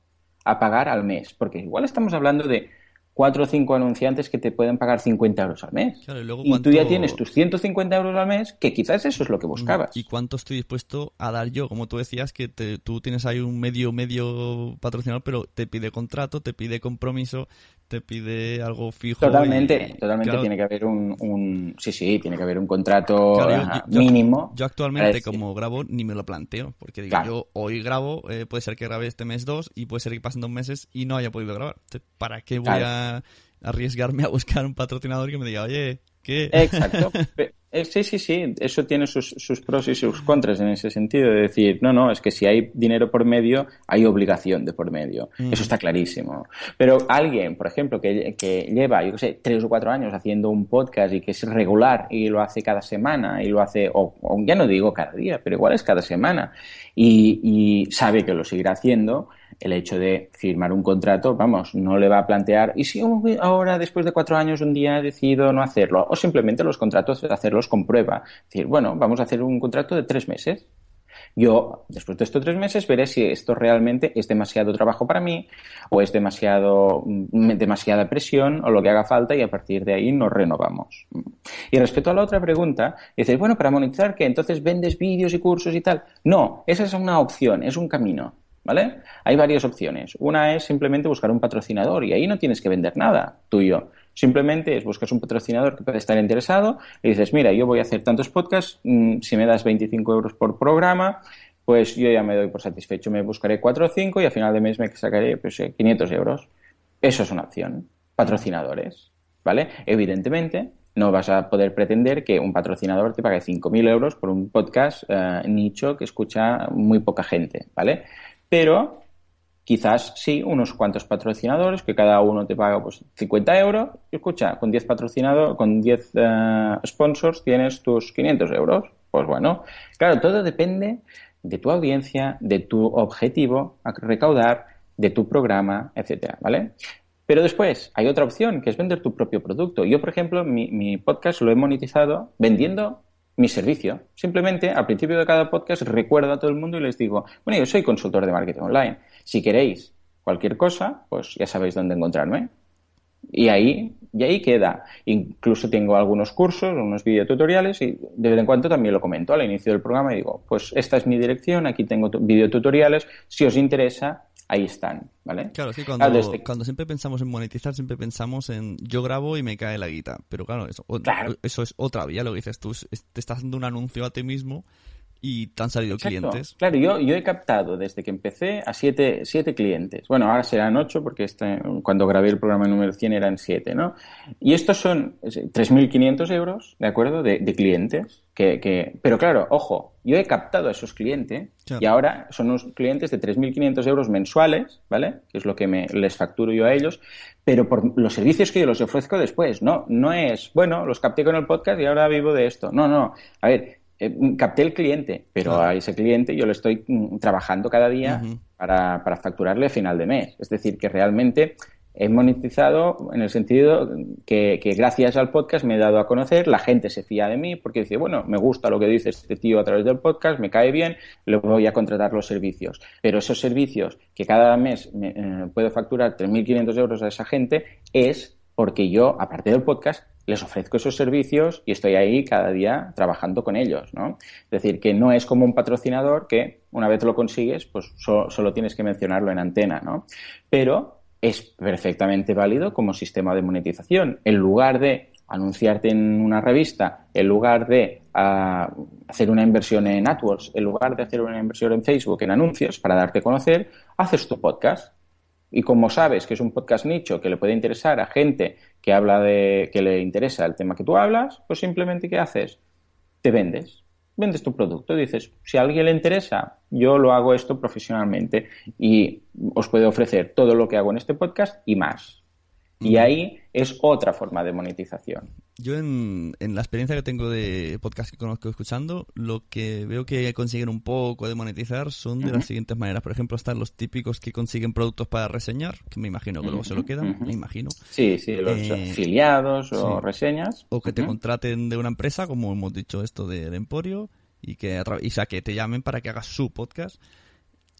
a pagar al mes? Porque igual estamos hablando de cuatro o cinco anunciantes que te pueden pagar 50 euros al mes. y, tú ya tienes tus 150 euros al mes, que quizás eso es lo que buscabas. ¿Y cuánto estoy dispuesto a dar yo? Como tú decías, que tú tienes ahí un medio, medio patrocinador, pero te pide contrato, te pide compromiso, te pide algo fijo. Totalmente, totalmente tiene que haber un, Sí, sí, tiene que haber un contrato mínimo. Yo, actualmente, como grabo, ni me lo planteo, porque digo, yo hoy grabo, eh, puede ser que grabe este mes dos, y puede ser que pasen dos meses y no haya podido grabar. ¿Para qué voy a arriesgarme a buscar un patrocinador que me diga, oye, ¿qué? Exacto. (laughs) Eh, sí, sí, sí, eso tiene sus, pros y sus contras en ese sentido, de decir, no, no, es que si hay dinero por medio, hay obligación de por medio. Mm. Eso está clarísimo. Pero alguien, por ejemplo, que, que lleva, yo qué sé, tres o cuatro años haciendo un podcast y que es regular y lo hace cada semana y lo hace, o, ya no digo cada día, pero igual es cada semana y, y sabe que lo seguirá haciendo, el hecho de firmar un contrato, vamos, no le va a plantear, ¿y si ahora, después de cuatro años, un día decido no hacerlo? O simplemente los contratos hacerlos con prueba. Es decir, bueno, vamos a hacer un contrato de tres meses. Yo, después de estos tres meses, veré si esto realmente es demasiado trabajo para mí o es demasiado, mm, demasiada presión o lo que haga falta y a partir de ahí nos renovamos. Y respecto a la otra pregunta, dices, bueno, para monetizar, que entonces vendes vídeos y cursos y tal. No, esa es una opción, es un camino. ¿Vale? Hay varias opciones. Una es simplemente buscar un patrocinador y ahí no tienes que vender nada tuyo. Simplemente es buscas un patrocinador que puede estar interesado y dices, mira, yo voy a hacer tantos podcasts, mm, si me das 25 euros por programa, pues yo ya me doy por satisfecho. Me buscaré 4 o 5 y a final de mes me sacaré pues, 500 eh, euros. Eso es una opción. Patrocinadores, ¿vale? Evidentemente, no vas a poder pretender que un patrocinador te pague 5.000 euros por un podcast eh, nicho que escucha muy poca gente, ¿vale? Pero quizás sí, unos cuantos patrocinadores que cada uno te paga pues 50 euros escucha, con 10 patrocinadores, con 10 eh, sponsors tienes tus 500 euros, Pues bueno, claro, todo depende de tu audiencia, de tu objetivo a recaudar, de tu programa, etcétera, ¿vale? Pero después hay otra opción, que es vender tu propio producto. Yo, por ejemplo, mi podcast lo he monetizado vendiendo mi servicio. Simplemente al principio de cada podcast recuerdo a todo el mundo y les digo, bueno, yo soy consultor de marketing online. Si queréis cualquier cosa, pues ya sabéis dónde encontrarme. Y ahí, y ahí queda. Incluso tengo algunos cursos, unos videotutoriales y de vez en cuando también lo comento al inicio del programa y digo, pues esta es mi dirección, aquí tengo videotutoriales, si os interesa, ahí están, ¿vale? Claro, sí, cuando, cuando siempre pensamos en monetizar, siempre pensamos en yo grabo y me cae la guita. Pero claro, eso, eso es otra vía, lo que dices tú, te estás dando un anuncio a ti mismo y te han salido clientes. Claro, yo, yo he captado desde que empecé a siete, siete clientes. Bueno, ahora serán ocho porque este, cuando grabé el programa número 100 eran siete, ¿no? Y estos son 3.500 euros, ¿de acuerdo? De, clientes. Que, que, Pero claro, ojo, yo he captado a esos clientes y ahora son unos clientes de 3.500 euros mensuales, ¿vale? Que es lo que me, les facturo yo a ellos, pero por los servicios que yo los ofrezco después, ¿no? No es, bueno, los capté con el podcast y ahora vivo de esto. No, no. A ver, eh, capté el cliente, pero a ese cliente yo le estoy mm, trabajando cada día para, para, facturarle a final de mes. Es decir, que realmente he monetizado en el sentido que, que, gracias al podcast me he dado a conocer, la gente se fía de mí porque dice, bueno, me gusta lo que dice este tío a través del podcast, me cae bien, le voy a contratar los servicios. Pero esos servicios que cada mes me, eh, puedo facturar 3.500 euros a esa gente es porque yo, aparte del podcast, les ofrezco esos servicios y estoy ahí cada día trabajando con ellos, ¿no? Es decir, que no es como un patrocinador que una vez lo consigues, pues solo tienes que mencionarlo en antena, ¿no? Pero es perfectamente válido como sistema de monetización. En lugar de anunciarte en una revista, en lugar de ah, hacer una inversión en AdWords, en lugar de hacer una inversión en Facebook, en anuncios, para darte a conocer, haces tu podcast y como sabes que es un podcast nicho que le puede interesar a gente que habla de que le interesa el tema que tú hablas, pues simplemente ¿qué haces? Te vendes. Vendes tu producto. Dices, si a alguien le interesa, yo lo hago esto profesionalmente y os puedo ofrecer todo lo que hago en este podcast y más. Y ahí es otra forma de monetización. Yo en, la experiencia que tengo de podcast que conozco escuchando, lo que veo que consiguen un poco de monetizar son de las siguientes maneras. Por ejemplo, están los típicos que consiguen productos para reseñar, que me imagino que luego se lo quedan, me imagino. Sí, sí, los eh, afiliados o reseñas. O que te contraten de una empresa, como hemos dicho esto del Emporio, y que, y, sea, que te llamen para que hagas su podcast.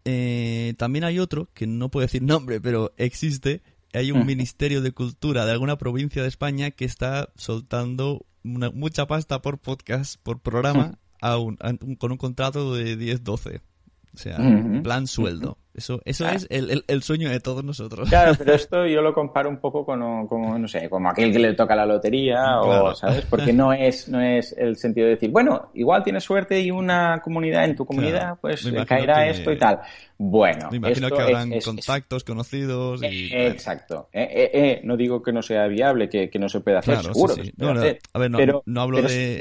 Eh, también hay otro, que no puedo decir (laughs) nombre, pero existe, hay un ministerio de cultura de alguna provincia de España que está soltando mucha pasta por podcast, por programa, con un contrato de 10-12. O sea, plan sueldo. Eso, eso es el, el, sueño de todos nosotros. Claro, pero (laughs) esto yo lo comparo un poco con, no sé, como aquel que le toca la lotería o, ¿sabes? Porque (laughs) no es, no es el sentido de decir, bueno, igual tienes suerte y una comunidad en tu comunidad, pues caerá esto y tal. Bueno, me imagino que habrán contactos conocidos y... exacto. Eh, eh, eh, no digo que no sea viable, que, no se pueda hacer, seguro. No, a ver, no, hablo de...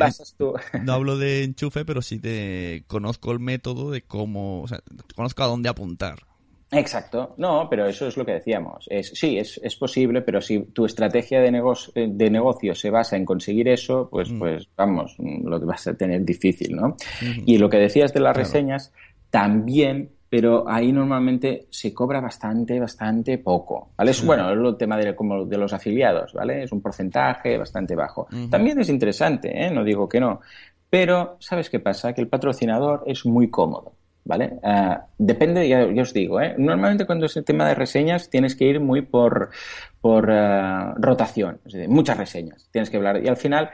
no hablo de enchufe, pero sí de... Conozco el método de cómo... O sea, conozco a dónde apuntar. Exacto, no, pero eso es lo que decíamos. Es, sí, es, es posible, pero si tu estrategia de, negocio, de negocio se basa en conseguir eso, pues, mm. pues vamos, lo que vas a tener difícil, ¿no? Y lo que decías de las reseñas, también, pero ahí normalmente se cobra bastante, bastante poco, ¿vale? Bueno, es el tema de, como de los afiliados, ¿vale? Es un porcentaje bastante bajo. También es interesante, ¿eh? No digo que no. Pero, ¿sabes qué pasa? Que el patrocinador es muy cómodo. ¿Vale? Ah, depende, ya, os digo, ¿eh? Normalmente cuando es el tema de reseñas tienes que ir muy por, por ah, rotación, muchas reseñas tienes que hablar. Y al final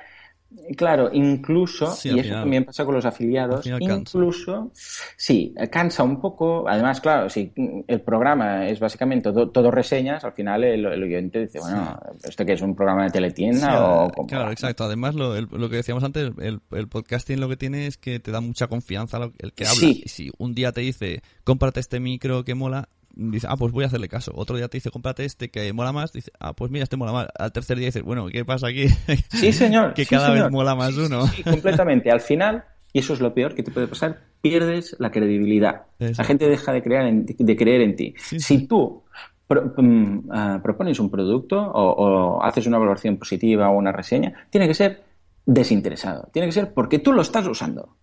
Claro, incluso, y eso también pasa con los afiliados, incluso, sí, cansa un poco. Además, claro, si el programa es básicamente todo, reseñas, al final el, oyente dice, bueno, ¿esto que es un programa de teletienda o Claro, exacto. Además, lo, que decíamos antes, el, podcasting lo que tiene es que te da mucha confianza el que habla. Y si un día te dice, cómprate este micro que mola, dice, ah, pues voy a hacerle caso. Otro día te dice, cómprate este que mola más. Dice, ah, pues mira, este mola más. Al tercer día dices, bueno, ¿qué pasa aquí? Sí, señor. (laughs) que cada vez mola más uno. Sí, completamente. Al final, y eso es lo peor que te puede pasar, pierdes la credibilidad. La gente deja de, creer en, de creer en ti. si tú mm, ah, propones un producto o, o haces una valoración positiva o una reseña, tiene que ser desinteresado. Tiene que ser porque tú lo estás usando.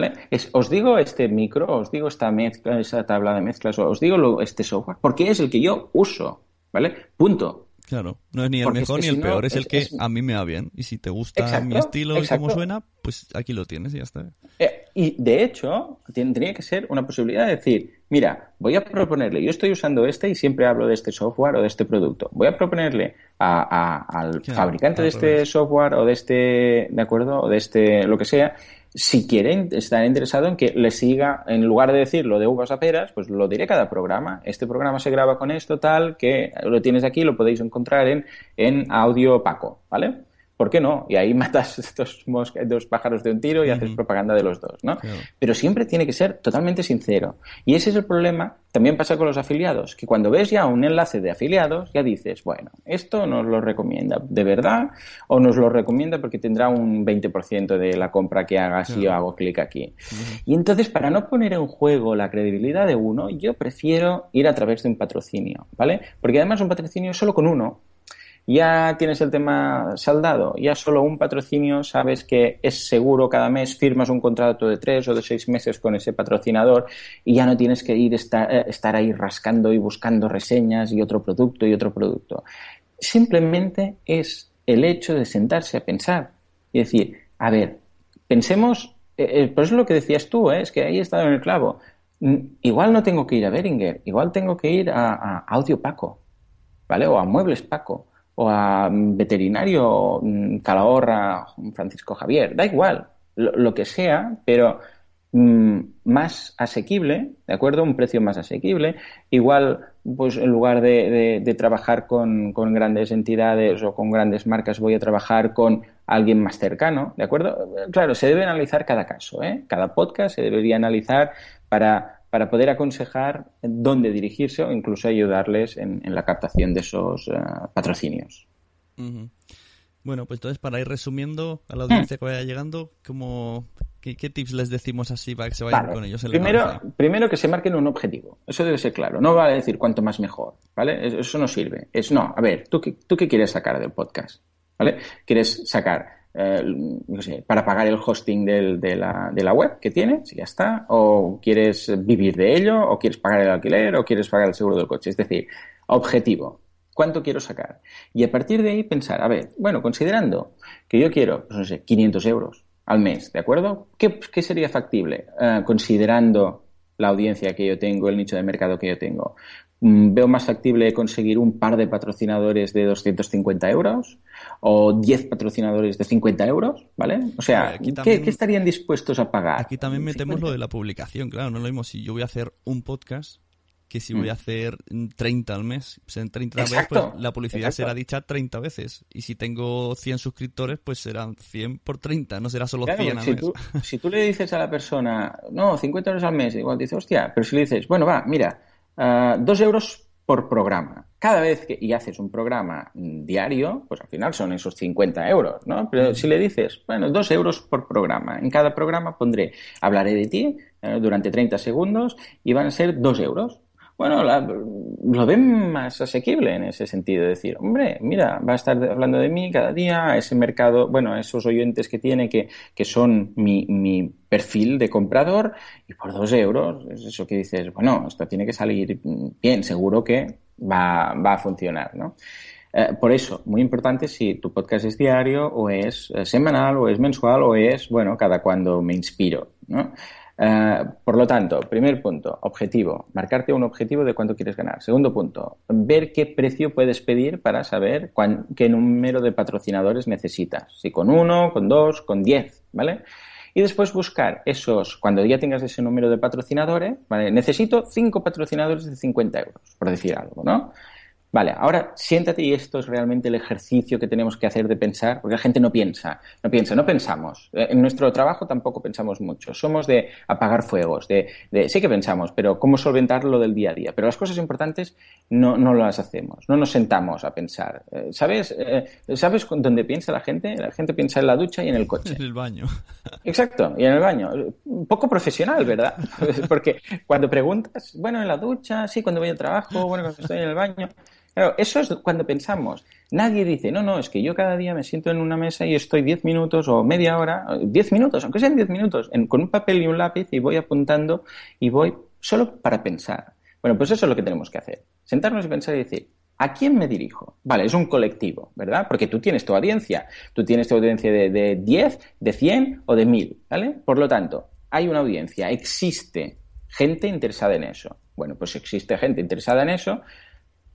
¿Vale? Es, os digo este micro, os digo esta mezcla, esa tabla de mezclas, os digo este software, porque es el que yo uso. ¿Vale? Punto. Claro, no es ni el mejor ni el peor, es, el que a mí me va bien. Y si te gusta mi estilo y cómo suena, pues aquí lo tienes y ya está. Eh, y de hecho, tendría que ser una posibilidad de decir, mira, voy a proponerle, yo estoy usando este y siempre hablo de este software o de este producto. Voy a proponerle al fabricante de este software o de este, ¿de acuerdo? O de este, lo que sea, si quieren estar interesado en que le siga, en lugar de decirlo de uvas a peras, pues lo diré cada programa. Este programa se graba con esto, tal, que lo tienes aquí, lo podéis encontrar en, en audio opaco, ¿vale? ¿Por qué no? Y ahí (laughs) matas estos dos pájaros de un tiro y haces propaganda de los dos, ¿no? Pero siempre tiene que ser totalmente sincero. Y ese es el problema, también pasa con los afiliados, que cuando ves ya un enlace de afiliados, ya dices, bueno, esto nos lo recomienda de verdad o nos lo recomienda porque tendrá un 20% de la compra que haga si yo hago clic aquí. Y entonces, para no poner en juego la credibilidad de uno, yo prefiero ir a través de un patrocinio, ¿vale? Porque además un patrocinio solo con uno ya tienes el tema saldado, ya solo un patrocinio sabes que es seguro cada mes, firmas un contrato de tres o de seis meses con ese patrocinador y ya no tienes que ir estar, eh, estar ahí rascando y buscando reseñas y otro producto y otro producto. Simplemente es el hecho de sentarse a pensar y decir, a ver, pensemos, eh, eh, por eso es lo que decías tú, es que ahí he estado en el clavo. Mm, igual no tengo que ir a Beringer, igual tengo que ir a, a Audio Paco, ¿vale? O a Muebles Paco o a veterinario Calahorra Francisco Javier, da igual, lo, que sea, pero mm, más asequible, ¿de acuerdo? Un precio más asequible. Igual, pues en lugar de, trabajar con, grandes entidades o con grandes marcas, voy a trabajar con alguien más cercano, ¿de acuerdo? Claro, se debe analizar cada caso, ¿eh? Cada podcast se debería analizar para para poder aconsejar dónde dirigirse o incluso ayudarles en, la captación de esos eh, patrocinios. Bueno, pues entonces para ir resumiendo a la audiencia (clears throat) que vaya llegando, como, ¿qué, tips les decimos así para que se vayan con ellos? primero, primero que se marquen un objetivo, eso debe ser claro, no vale decir cuanto más mejor, ¿vale? Eso no sirve, es no, a ver, ¿tú, ¿tú qué quieres sacar del podcast? ¿Vale? ¿Quieres sacar eh, para pagar el hosting de, la, web que tienes, y ya está, o quieres vivir de ello, o quieres pagar el alquiler, o quieres pagar el seguro del coche. Es decir, objetivo, ¿cuánto quiero sacar? Y a partir de ahí pensar, a ver, bueno, considerando que yo quiero, pues no sé, 500 euros al mes, ¿de acuerdo? ¿Qué, qué sería factible? Eh, considerando la audiencia que yo tengo, el nicho de mercado que yo tengo. Mm, veo más factible conseguir un par de patrocinadores de 250 euros o 10 patrocinadores de 50 euros, ¿vale? O sea, ¿qué, estarían dispuestos a pagar? Aquí también metemos lo de la publicación, claro, no lo mismo si yo voy a hacer un podcast que si voy a mm. hacer 30 al mes. Pues en 30 veces pues la publicidad será dicha 30 veces. Y si tengo 100 suscriptores, pues serán 100 por 30, no será solo 100 al si mes. Tú, (laughs) si tú le dices a la persona, no, 50 euros al mes, igual dice, hostia, pero si le dices, bueno, va, mira, Ah, dos euros por programa. Cada vez que y haces un programa diario, pues al final son esos 50 euros, ¿no? Pero si le dices, bueno, dos euros por programa, en cada programa pondré, hablaré de ti eh, durante 30 segundos y van a ser dos euros bueno, lo ven más asequible en ese sentido. Decir, hombre, mira, va a estar hablando de mí cada día, ese mercado, bueno, esos oyentes que tiene que, que son mi, mi perfil de comprador y por dos euros, es eso que dices, bueno, esto tiene que salir bien, seguro que va, va a funcionar, ¿no? Eh, por eso, muy importante si tu podcast es diario o es eh, semanal o es mensual o es, bueno, cada cuando me inspiro, ¿no? Eh, por lo tanto, primer punto, objetivo, marcarte un objetivo de cuánto quieres ganar. Segundo punto, ver qué precio puedes pedir para saber qué número de patrocinadores necesitas. Si con uno, con dos, con diez, ¿vale? Y después buscar esos, cuando ya tengas ese número de patrocinadores, ¿vale? Necesito cinco patrocinadores de 50 euros, por decir algo, ¿no? Vale, ahora siéntate y esto es realmente el ejercicio que tenemos que hacer de pensar, porque la gente no piensa, no piensa, no pensamos. Eh, en nuestro trabajo tampoco pensamos mucho. Somos de apagar fuegos, de, de sí que pensamos, pero cómo solventarlo del día a día. Pero las cosas importantes no, no las hacemos, no nos sentamos a pensar. Eh, ¿Sabes? Eh, ¿Sabes dónde piensa la gente? La gente piensa en la ducha y en el (laughs) coche. En el baño. Exacto, y en el baño. Un poco profesional, ¿verdad? (laughs) porque cuando preguntas, bueno, en la ducha, sí, cuando voy al trabajo, bueno, cuando estoy en el baño Claro, eso es cuando pensamos. Nadie dice, no, no, es que yo cada día me siento en una mesa y estoy 10 minutos o media hora, 10 minutos, aunque sean 10 minutos, con un papel y un lápiz y voy apuntando y voy solo para pensar. Bueno, pues eso es lo que tenemos que hacer. Sentarnos y pensar y decir, ¿a quién me dirijo? Vale, es un colectivo, ¿verdad? Porque tú tienes tu audiencia. Tú tienes tu audiencia de, de 10, de 100 o de 1000, ¿vale? Por lo tanto, hay una audiencia, existe gente interesada en eso. Bueno, pues existe gente interesada en eso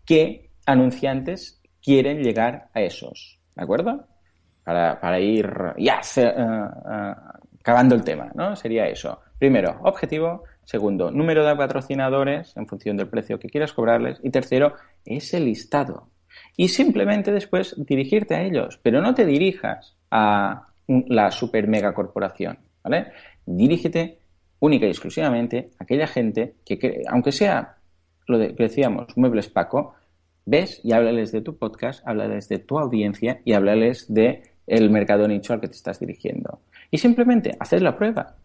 que anunciantes quieren llegar a esos, ¿de acuerdo? Para, ir ya eh, acabando el tema, ¿no? Sería eso. Primero, objetivo. Segundo, número de patrocinadores en función del precio que quieras cobrarles. Y tercero, ese listado. Y simplemente después dirigirte a ellos. Pero no te dirijas a la super mega corporación, ¿vale? Dirígete única y exclusivamente a aquella gente que, aunque sea lo que decíamos, Muebles Paco, ves y háblales de tu podcast, háblales de tu audiencia y háblales de el mercado nicho al que te estás dirigiendo. Y simplemente haces la prueba.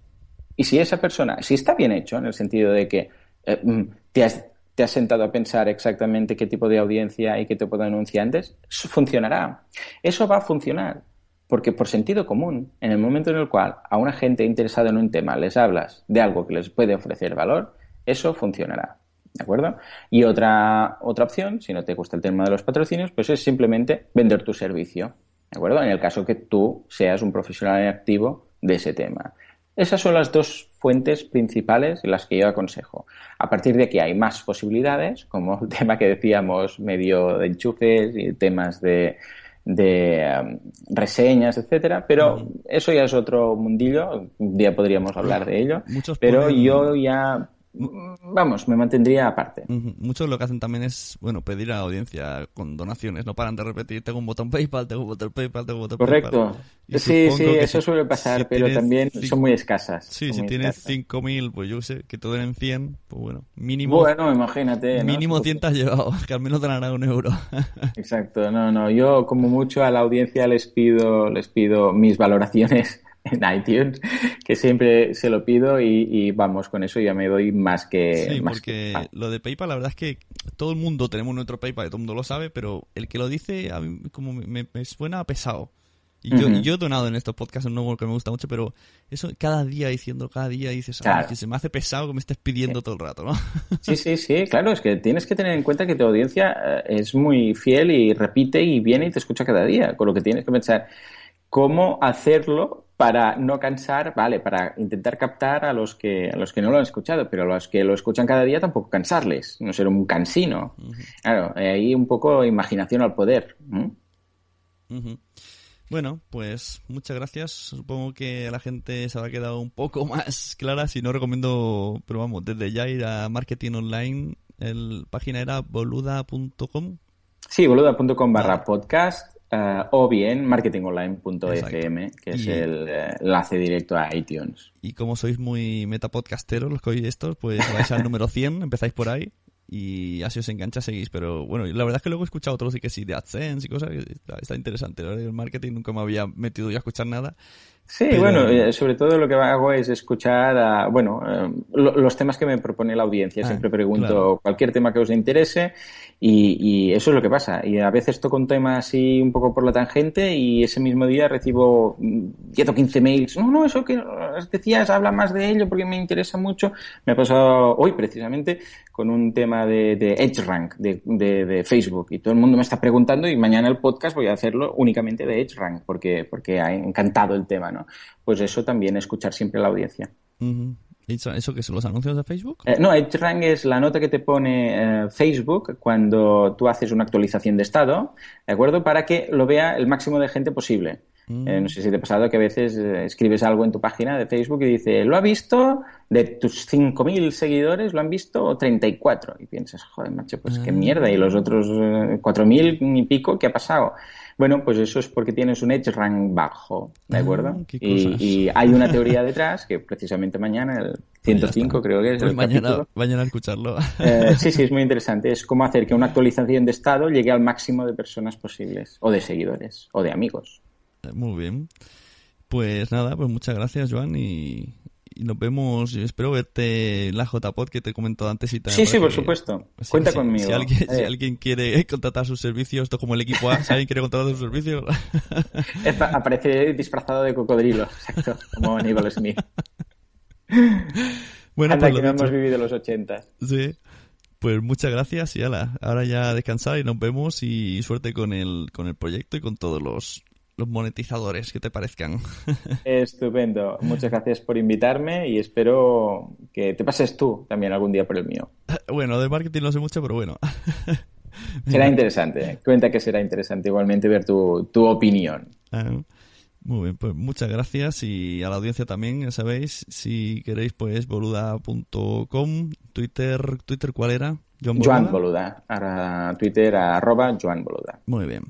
Y si esa persona, si está bien hecho, en el sentido de que eh, mm, te, has, te has sentado a pensar exactamente qué tipo de audiencia y qué tipo de anunciantes, funcionará. Eso va a funcionar. Porque por sentido común, en el momento en el cual a una gente interesada en un tema les hablas de algo que les puede ofrecer valor, eso funcionará. ¿De acuerdo? Y otra, otra opción, si no te gusta el tema de los patrocinios, pues es simplemente vender tu servicio. ¿De acuerdo? En el caso que tú seas un profesional activo de ese tema. Esas son las dos fuentes principales en las que yo aconsejo. A partir de aquí hay más posibilidades, como el (laughs) tema que decíamos medio de enchufes y temas de, de um, reseñas, etcétera, pero eso ya es otro mundillo, un día podríamos hablar de ello, pero yo ya vamos, me mantendría aparte. Muchos lo que hacen también es, bueno, pedir a la audiencia con donaciones, no paran de repetir, tengo un botón PayPal, tengo un botón PayPal, tengo un botón Correcto. Sí, sí, eso suele pasar, pero también son muy escasas. Sí, si tienes 5.000, pues yo sé, que te den 100, pues bueno, mínimo... Bueno, imagínate. Mínimo 100 te has llevado, que al menos te dará un euro. Exacto, no, no, yo como mucho a la audiencia les pido, les pido mis valoraciones en iTunes, que siempre se lo pido y, vamos, con eso ya me doy más que... Sí, porque lo de PayPal, la verdad es que todo el mundo tenemos nuestro PayPal, todo el mundo lo sabe, pero el que lo dice a mí como me, suena pesado. Y yo, yo, he donado en estos podcasts un nuevo que me gusta mucho, pero eso cada día diciendo, cada día dices, que se me hace pesado que me estés pidiendo todo el rato, ¿no? (laughs) Sí, sí, sí, claro, es que tienes que tener en cuenta que tu audiencia eh, es muy fiel y repite y viene y te escucha cada día, con lo que tienes que pensar cómo hacerlo para no cansar, vale, para intentar captar a los que a los que no lo han escuchado, pero a los que lo escuchan cada día tampoco cansarles, no ser un cansino. Claro, ahí un poco imaginación al poder. Bueno, pues muchas gracias. Supongo que a la gente se habrá quedado un poco (laughs) más clara. Si no, recomiendo, pero vamos, desde ya ir a Marketing Online. El página era boluda.com. Sí, boluda.com barra podcast eh, o bien marketingonline.fm, que es el eh, enlace directo a iTunes. Y como sois muy metapodcasteros los que oís estos, pues vais al número 100, (laughs) empezáis por ahí y así os engancha, seguís. Pero bueno, la verdad es que luego he escuchado otros y que sí, de AdSense y cosas, está, está interesante. El marketing nunca me había metido yo a escuchar nada. Sí, bueno, eh, sobre todo lo que hago es escuchar, a, bueno, los temas que me propone la audiencia. Ah, Siempre pregunto cualquier tema que os interese y, eso es lo que pasa. Y a veces toco un tema así un poco por la tangente y ese mismo día recibo 10 o 15 mails. No, no, eso que decías, habla más de ello porque me interesa mucho. Me ha pasado hoy precisamente con un tema de, de EdgeRank de, de, Facebook y todo el mundo me está preguntando y mañana el podcast voy a hacerlo únicamente de EdgeRank porque, porque ha encantado el tema, ¿no? Pues eso también, escuchar siempre la audiencia. ¿Eso que son los anuncios de Facebook? Eh, no, EdgeRank es la nota que te pone eh, Facebook cuando tú haces una actualización de estado, ¿de acuerdo? Para que lo vea el máximo de gente posible. Eh, no sé si te ha pasado que a veces escribes algo en tu página de Facebook y dice, lo ha visto, de tus 5.000 seguidores lo han visto 34. Y piensas, joder, macho, pues qué ah. mierda. Y los otros 4.000 y pico, ¿qué ha pasado? Bueno, pues eso es porque tienes un edge rank bajo, ¿de ah, acuerdo? y, hay una teoría detrás que precisamente mañana, el (laughs) 105 creo que es pues el mañana, mañana escucharlo. Eh, sí, sí, es muy interesante. Es cómo hacer que una actualización de estado llegue al máximo de personas posibles, o de seguidores, o de amigos. Muy bien. Pues nada, pues muchas gracias, Joan, y, y nos vemos. Espero verte en la JPod que te he comentado antes. Y te sí, sí, por supuesto. Cuenta conmigo. Si alguien, quiere contratar sus servicios, esto como el equipo A, si alguien quiere contratar sus servicios. Aparece disfrazado de cocodrilo, exacto, como Aníbal Smith. Bueno, Anda, pues que no hemos vivido los 80. Sí. Pues muchas gracias y ala, ahora ya descansar y nos vemos y suerte con el, con el proyecto y con todos los, los monetizadores que te parezcan. (laughs) Estupendo. Muchas gracias por invitarme y espero que te pases tú también algún día por el mío. Bueno, de marketing no sé mucho, pero bueno. (laughs) Será interesante. Cuenta que será interesante igualmente ver tu, tu opinión. Ah, muy bien, pues muchas gracias y a la audiencia también, ya sabéis, si queréis pues boluda.com, Twitter, Twitter ¿cuál era? Joan Boluda, ahora Twitter arroba Joan Boluda. Muy bien.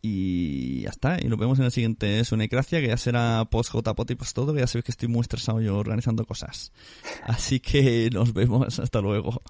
Y ya está. Y nos vemos en el siguiente Sunecracia, que ya será post JPOT y post todo, que ya sabéis que estoy muy estresado yo organizando cosas. Así que nos vemos. (laughs) Hasta luego.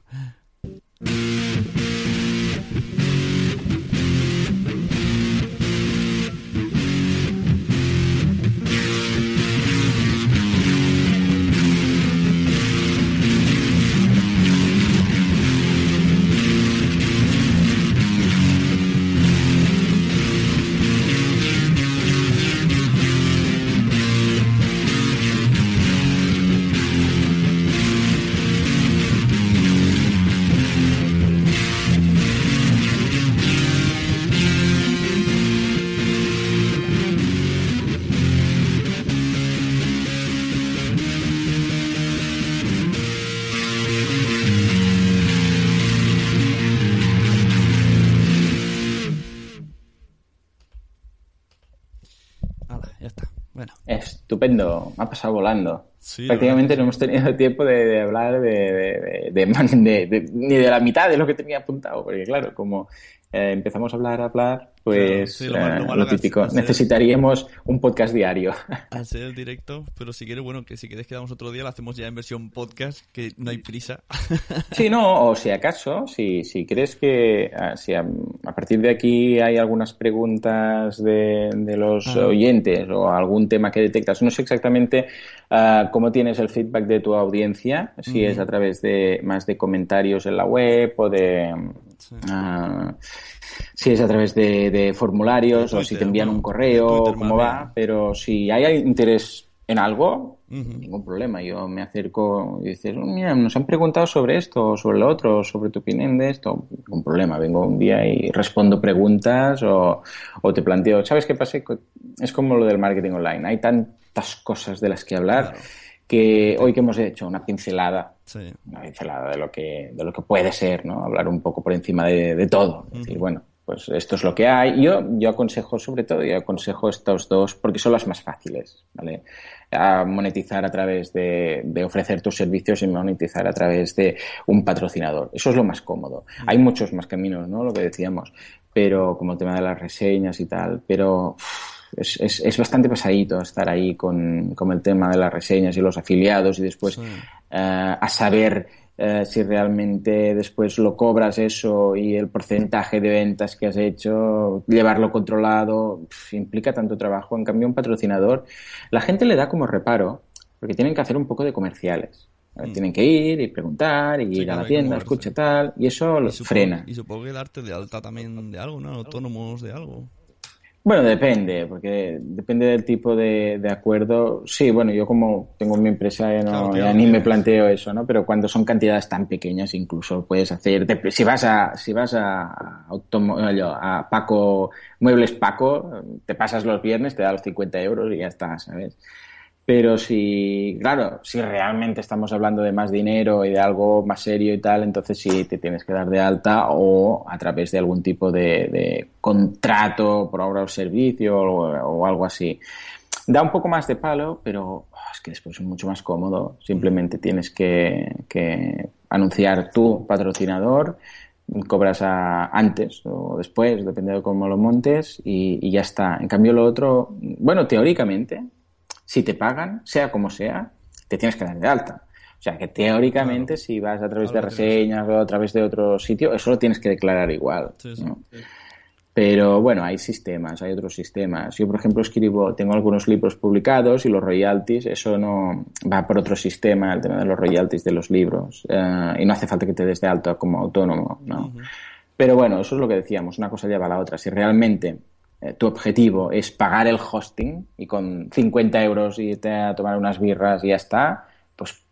Me ha pasado volando. Prácticamente no hemos tenido (laughs) tiempo de, hablar (laughs) de, de, ni de la mitad de lo que tenía apuntado, porque claro, como eh, empezamos a hablar, a hablar, pues lo, eh, típico. Necesitaríamos un podcast diario. (laughs) Hacer el directo, pero si quieres, bueno, que si quieres quedamos otro día, lo hacemos ya en versión podcast, que no hay prisa. (laughs) Sí, no, o si acaso, si, si crees que ah, si a, partir de aquí hay algunas preguntas de, de los ah. oyentes o algún tema que detectas, no sé exactamente uh, cómo tienes el feedback de tu audiencia, si es a través de más de comentarios en la web o de Ah, si es a través de, formularios o si te envían un correo, cómo va, pero si hay interés en algo, ningún problema. Yo me acerco y dices, oh, mira, nos han preguntado sobre esto, sobre lo otro, sobre tu opinión de esto. Ningún problema. Vengo un día y respondo preguntas o, te planteo, ¿sabes qué pasa? Es como lo del marketing online. Hay tantas cosas de las que hablar que hoy que hemos hecho una pincelada, una pincelada de lo que de lo que puede ser, ¿no? Hablar un poco por encima de, todo, decir, bueno, pues esto es lo que hay. Yo yo aconsejo sobre todo, yo aconsejo estos dos porque son las más fáciles, ¿vale? A monetizar a través de, de, ofrecer tus servicios y monetizar a través de un patrocinador. Eso es lo más cómodo. Hay muchos más caminos, ¿no? Lo que decíamos, pero como el tema de las reseñas y tal, pero es, es, es, bastante pesadito estar ahí con, con, el tema de las reseñas y los afiliados y después eh, a saber eh, si realmente después lo cobras eso y el porcentaje de ventas que has hecho, llevarlo controlado, implica tanto trabajo. En cambio, un patrocinador, la gente le da como reparo porque tienen que hacer un poco de comerciales. Mm. Tienen que ir y preguntar y ir a la tienda, escucha tal, y eso lo frena. Y supongo que darte de alta también de algo, ¿no? Autónomos de algo. Bueno, depende, porque depende del tipo de, acuerdo. Sí, bueno, yo como tengo mi empresa ya, ni me planteo eso, ¿no? Pero cuando son cantidades tan pequeñas, incluso puedes hacer. Si vas a, si vas a, a Paco, Muebles Paco, te pasas los viernes, te da los 50 euros y ya está, ¿sabes? Pero si, claro, si realmente estamos hablando de más dinero y de algo más serio y tal, entonces sí te tienes que dar de alta o a través de algún tipo de, contrato por obra o servicio o, algo así. Da un poco más de palo, pero oh, es que después es mucho más cómodo. Simplemente tienes que, anunciar tu patrocinador, cobras antes o después, depende de cómo lo montes, y, y, ya está. En cambio, lo otro, bueno, teóricamente, si te pagan, sea como sea, te tienes que dar de alta. O sea, que teóricamente si vas a través de reseñas o a través de otro sitio, eso lo tienes que declarar igual. Pero bueno, hay sistemas, hay otros sistemas. Yo, por ejemplo, escribo, tengo algunos libros publicados y los royalties, eso no va por otro sistema, el tema de los royalties de los libros. Eh, y no hace falta que te des de alta como autónomo, ¿no? Pero bueno, eso es lo que decíamos, una cosa lleva a la otra. Si realmente eh, tu objetivo es pagar el hosting y con 50 euros irte a tomar unas birras y ya está, pues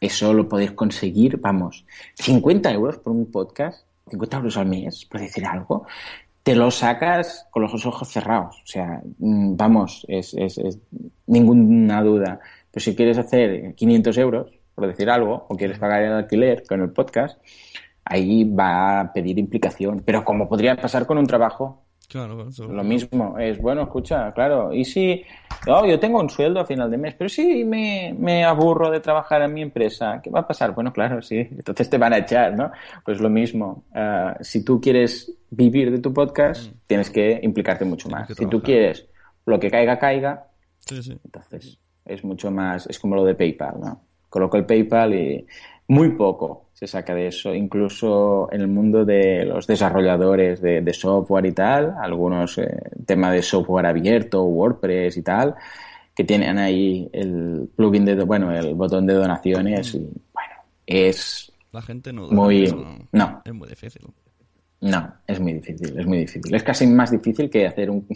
eso lo podéis conseguir, vamos, 50 euros por un podcast, 50 euros al mes, por decir algo, te lo sacas con los ojos cerrados. O sea, mm, vamos, es, es, es ninguna duda. Pero si quieres hacer 500 euros, por decir algo, o quieres pagar el alquiler con el podcast, ahí va a pedir implicación. Pero como podría pasar con un trabajo, Claro, lo mismo. Es, bueno, escucha, claro, y si oh, yo tengo un sueldo a final de mes, pero si me, me aburro de trabajar en mi empresa, ¿qué va a pasar? Bueno, claro, sí, entonces te van a echar, ¿no? Pues lo mismo. Ah, si tú quieres vivir de tu podcast, tienes que implicarte mucho Tienes más. Si tú quieres lo que caiga, caiga, Sí, sí. entonces es mucho más, es como lo de PayPal, ¿no? Coloco el PayPal y muy poco se saca de eso, incluso en el mundo de los desarrolladores de, de software y tal, algunos eh, tema de software abierto, WordPress y tal, que tienen ahí el plugin de, bueno, el botón de donaciones y bueno, es La gente no... Muy- eso no. Es muy difícil. no, es muy difícil, es muy difícil. Es casi más difícil que hacer un-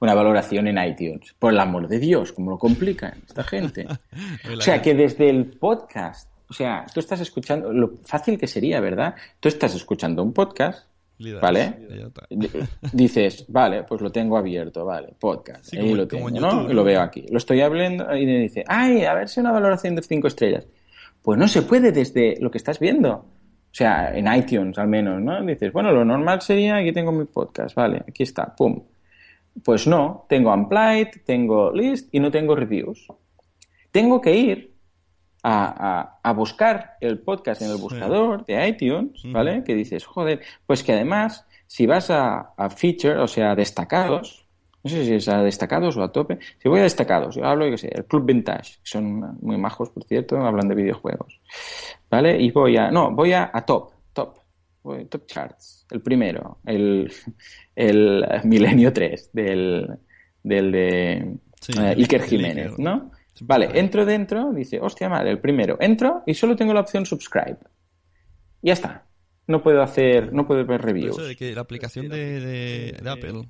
una valoración en iTunes. Por el amor de Dios, cómo lo complican esta gente. (laughs) O sea, que desde el podcast, o sea, tú estás escuchando, lo fácil que sería, ¿verdad? Tú estás escuchando un podcast, ¿vale? (laughs) Dices, vale, pues lo tengo abierto, vale, podcast. Sí, ahí lo tengo, en ¿no? Lo veo aquí. Lo estoy hablando y me dice, ay, a ver si una valoración de cinco estrellas. Pues no se puede desde lo que estás viendo. O sea, en iTunes al menos, ¿no? Dices, bueno, lo normal sería, aquí tengo mi podcast, vale, aquí está, pum. Pues no, tengo Unplied, tengo List y no tengo reviews. Tengo que ir a, a- a buscar el podcast en el buscador de iTunes, ¿vale? Que dices, joder, pues que además, si vas a, a feature, o sea, a destacados, no sé si es a destacados o a tope, si voy a destacados, yo hablo, yo qué sé, el Club Vintage, que son muy majos, por cierto, hablan de videojuegos, ¿vale? Y voy a, no, voy a, a top, top, voy, top charts, el primero, el, el Milenio 3, del, del de Sí, eh, Iker Jiménez. ¿no? Vale, entro dentro, dice, hostia madre, el primero. Entro y solo tengo la opción subscribe. Y ya está. No puedo hacer, no puedo ver reviews. eso de que la aplicación de, de, de Apple...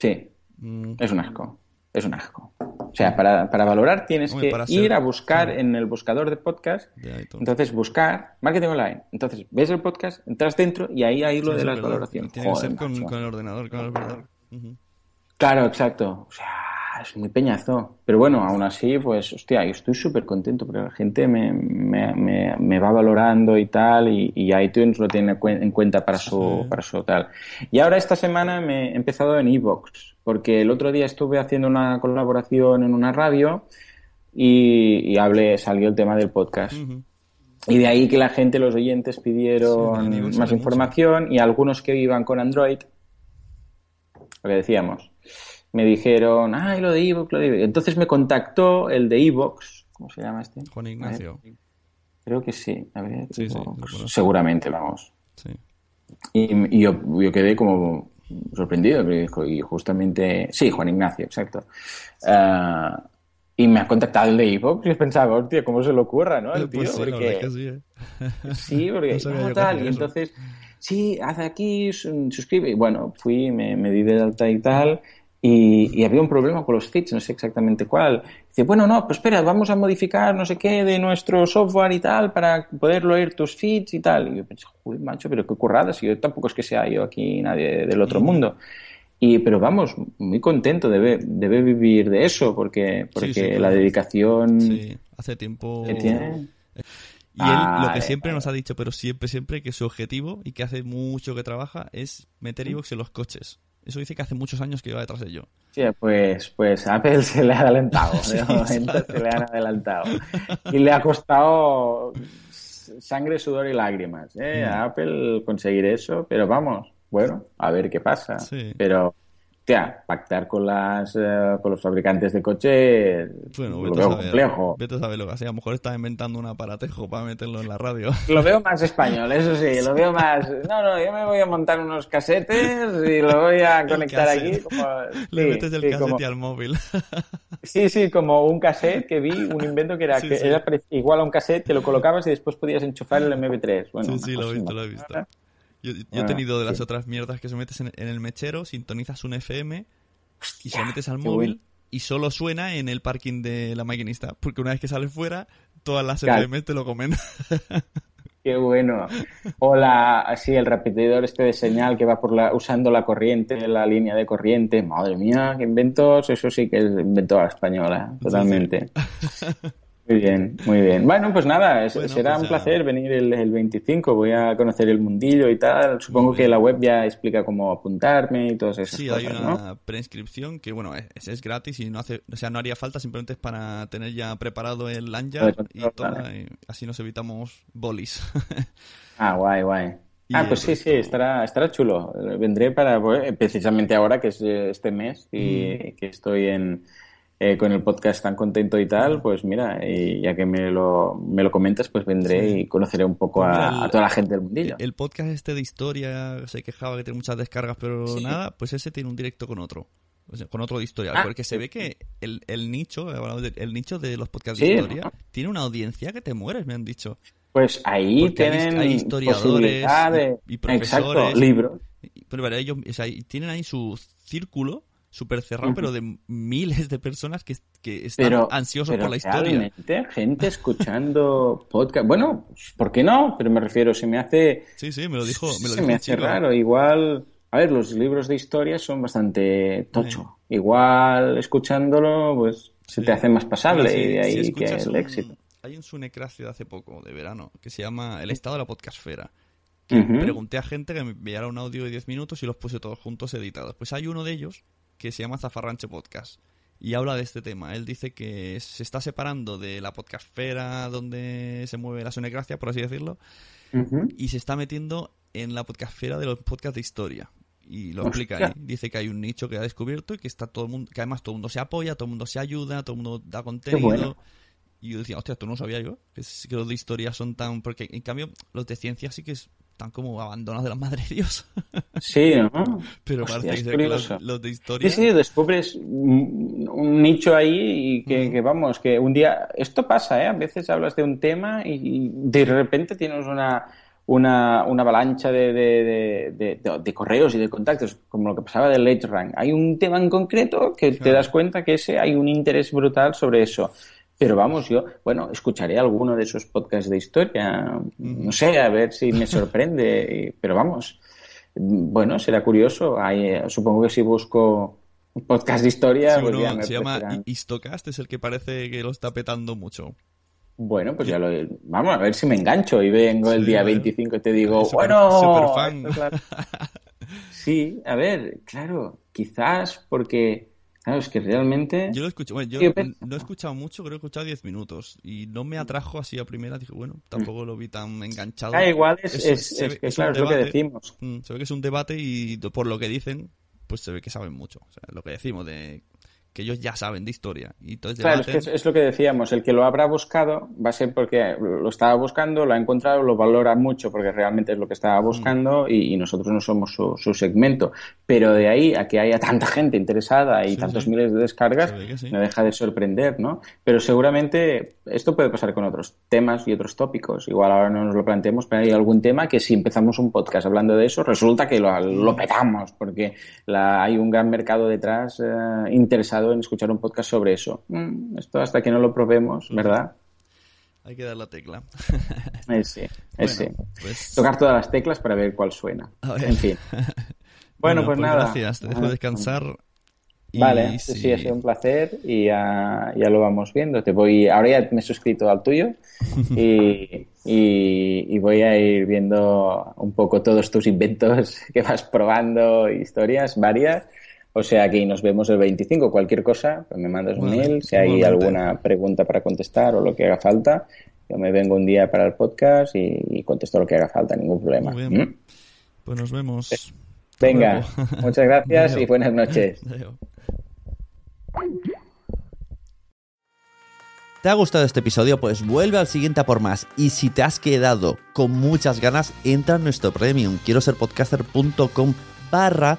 Sí, mm, es un asco. Es un asco. O sea, para, para valorar tienes Hombre, que ser- ir a buscar sí. en el buscador de podcast. Entonces, buscar marketing online. Entonces, ves el podcast, entras dentro y ahí hay lo Sí, de. Tiene que Joder, ser con, con el ordenador, es verdad. Ujú. Claro, exacto. O sea, es muy peñazo. Pero bueno, aún así, pues, hostia, yo estoy súper contento porque la gente me, me, me, me va valorando y tal, y, y iTunes lo tiene en cuenta para su, para su tal. Y ahora esta semana me he empezado en Evox, porque el otro día estuve haciendo una colaboración en una radio y, y hablé, salió el tema del podcast. Y de ahí que la gente, los oyentes, pidieron más información y algunos que iban con Android, lo que decíamos, me dijeron, ay, lo de iVoox, lo de iVoox. Entonces me contactó el de iVoox, ¿cómo se llama este? Juan Ignacio. Creo que sí, a ver, Sí, sí, seguramente, vamos. Sí. Y, y yo, yo quedé como sorprendido, y justamente, sí, Juan Ignacio, exacto. Ah, y me ha contactado el de iVoox y pensaba, hostia, ¿cómo se le ocurra, no? El tío, Pues sí, la porque... sí, ¿eh? Sí, (laughs) porque No no, tal, y entonces, sí, haz aquí, su- suscribe. Y bueno, fui, me, me di de alta y tal, y, y había un problema con los feeds, no sé exactamente cuál. Dice, bueno, no, pues espera, vamos a modificar no sé qué de nuestro software y tal para poder leer tus feeds y tal. Y yo pensé, joder, macho, pero qué currada, si yo tampoco es que sea yo aquí nadie del otro mundo. Y, pero vamos, muy contento, debe, debe vivir de eso, porque, porque sí, la claro. dedicación Sí, hace tiempo... que tiene. Y él lo que siempre vale. nos ha dicho, pero siempre, siempre, que su objetivo y que hace mucho que trabaja es meter iVoox en los coches. Eso dice que hace muchos años que va detrás de ello. Sí, pues, pues Apple se le ha adelantado, (laughs) de Sí, momento claro. se le han adelantado. Y le ha costado sangre, sudor y lágrimas ¿eh? Mm. a Apple conseguir eso, pero vamos, bueno, a ver qué pasa. Sí. Pero, hostia, pactar con las eh, con los fabricantes de coches Bueno, lo veo complejo. vete a saber lo que hacía. A lo mejor está inventando un aparatejo para meterlo en la radio. (laughs) Lo veo más español, eso sí, lo veo (laughs) más. No, no, yo me voy a montar unos casetes y lo voy a (laughs) conectar aquí. Como... Le sí, metes el sí, casete como- al móvil. Sí, sí, como un cassette que vi, un invento que era, Sí, que era igual a un cassette que lo colocabas y después podías enchufar el MP3. Bueno, sí, sí, lo he visto, lo he visto. Yo, he Bueno, tenido de las sí. otras mierdas que se metes en, en el mechero, sintonizas un FM y se lo metes al móvil bueno. y solo suena en el parking de la maquinista. Porque una vez que sales fuera, todas las Claro. FM te lo comen. (laughs) Qué bueno. O la, así, el repetidor este de señal que va por la, usando la corriente, la línea de corriente. Madre mía, qué inventos. Eso sí que es invento a la española, totalmente. (laughs) Muy bien, muy bien. Bueno, pues nada, es- Bueno, será pues un ya. placer venir el, el 25. Voy a conocer el mundillo y tal. Supongo que la web ya explica cómo apuntarme y todas esas Sí, cosas, hay ¿no? una preinscripción que, bueno, es, es gratis y no hace, o sea, no haría falta, simplemente es para tener ya preparado el lanyard Vale, y toda, y así nos evitamos bolis. (laughs) Ah, guay, guay. Ah, pues sí, sí, estará, estará chulo. Vendré para, pues, precisamente ahora que es eh, este mes y Mm. que estoy en, eh, con el podcast tan contento y tal, pues mira, y ya que me lo, me lo comentas, pues vendré Sí. y conoceré un poco a, el- a toda la gente del mundillo. El podcast este de historia se quejaba que tiene muchas descargas, pero Sí. nada, pues ese tiene un directo con otro. O sea, con otro de historia. Ah, porque se ve que el, el nicho, el nicho de los podcasts de historia, tiene una audiencia que te mueres, me han dicho. Pues ahí Porque tienen hay historiadores y- y profesores. Exacto, libros. Y- Pero ellos, o sea, y tienen ahí su círculo súper cerrado, pero de miles de personas que, que están Pero, ansiosos pero por la historia. gente escuchando podcast. Bueno, ¿por qué no? Pero me refiero, se me hace... Sí, sí, me lo dijo, me lo se dijo me hace chico. raro. Igual, a ver, los libros de historia son bastante tocho. Igual escuchándolo, pues se Sí. te hace más pasable y de ahí si que el un- éxito. Hay un Sunecracia de hace poco, de verano, que se llama El estado de la podcastfera. Ujú. Pregunté a gente que me enviara un audio de 10 minutos y los puse todos juntos editados. Pues hay uno de ellos que se llama Zafarranche Podcast y habla de este tema. Él dice que se está separando de la podcastfera donde se mueve la Sunecracia, por así decirlo, y se está metiendo en la podcastfera de los podcasts de historia. Y lo explica ahí. Dice que hay un nicho que ha descubierto y que está todo el mundo, que además todo el mundo se apoya, todo el mundo se ayuda, todo el mundo da contenido. bueno. Y yo decía, hostia, esto no lo sabía yo, que, es- los de historia son tan... Porque en cambio los de ciencia sí que están como abandonados de la madre de Dios. (laughs) Sí, ¿no? Pero Hostia, parece es que los, los de historia... Sí, sí, descubres un, nicho ahí y que, que, vamos, que un día, esto pasa, ¿eh? A veces hablas de un tema y, de repente tienes una, una, una avalancha de, de, de, de- correos y de contactos, como lo que pasaba del Edge Rank. Hay un tema en concreto que te Claro. das cuenta que ese hay un interés brutal sobre eso. Pero vamos, yo, bueno, escucharé alguno de esos podcasts de historia, no sé, a ver si me (laughs) sorprende, pero vamos, bueno, será curioso. Hay, eh, supongo que si busco un podcast de historia, Sí, pues uno ya me se llama aparecerán. I- Istocast, es el que parece que lo está petando mucho. Bueno, pues ya lo. Vamos a ver si me engancho y vengo el día a ver. 25 y te digo, Super- bueno. es la- (laughs) Sí, a ver, claro, quizás porque. Claro, es que realmente. Yo lo escuché, bueno, yo no he escuchado mucho, creo que he escuchado 10 minutos y no me atrajo así a primera, dije, bueno, tampoco lo vi tan enganchado. Ah, igual es, que, claro, lo que decimos. Mm, Se ve que es un debate y por lo que dicen, pues se ve que saben mucho. O sea, lo que decimos de que ellos ya saben de historia. Y entonces Claro, es que es, es lo que decíamos, el que lo habrá buscado va a ser porque lo estaba buscando, lo ha encontrado, lo valora mucho porque realmente es lo que estaba buscando y, y nosotros no somos su, su segmento. Pero de ahí a que haya tanta gente interesada y Sí, tantos sí. miles de descargas, sí. me deja de sorprender, ¿no? Pero seguramente esto puede pasar con otros temas y otros tópicos. Igual ahora no nos lo planteemos, pero hay algún tema que si empezamos un podcast hablando de eso, resulta que lo, lo petamos porque la- hay un gran mercado detrás eh, interesado en escuchar un podcast sobre eso. Mm, esto hasta que no lo probemos, ¿verdad? Hay que dar la tecla. (laughs) Eh, sí, eh, (laughs) Bueno, sí. pues- Tocar todas las teclas para ver cuál suena. A ver. En fin. (laughs) Bueno, pues nada. Gracias, te dejo Ah, descansar. Y Vale, sí, sí, ha sido un placer y ya, ya lo vamos viendo. Te voy, ahora ya me he suscrito al tuyo y, y- y voy a ir viendo un poco todos tus inventos que vas probando, historias varias. O sea que nos vemos el 25. Cualquier cosa, pues me mandas un mail. Si hay alguna pregunta para contestar o lo que haga falta, yo me vengo un día para el podcast y, y contesto lo que haga falta, ningún problema. Muy bien. ¿Mm? Pues nos vemos. Venga, (laughs) muchas gracias y buenas noches. (laughs) ¿Te ha gustado este episodio? Pues vuelve al siguiente a por más. Y si te has quedado con muchas ganas, entra en nuestro premium. Quiero ser podcaster.com barra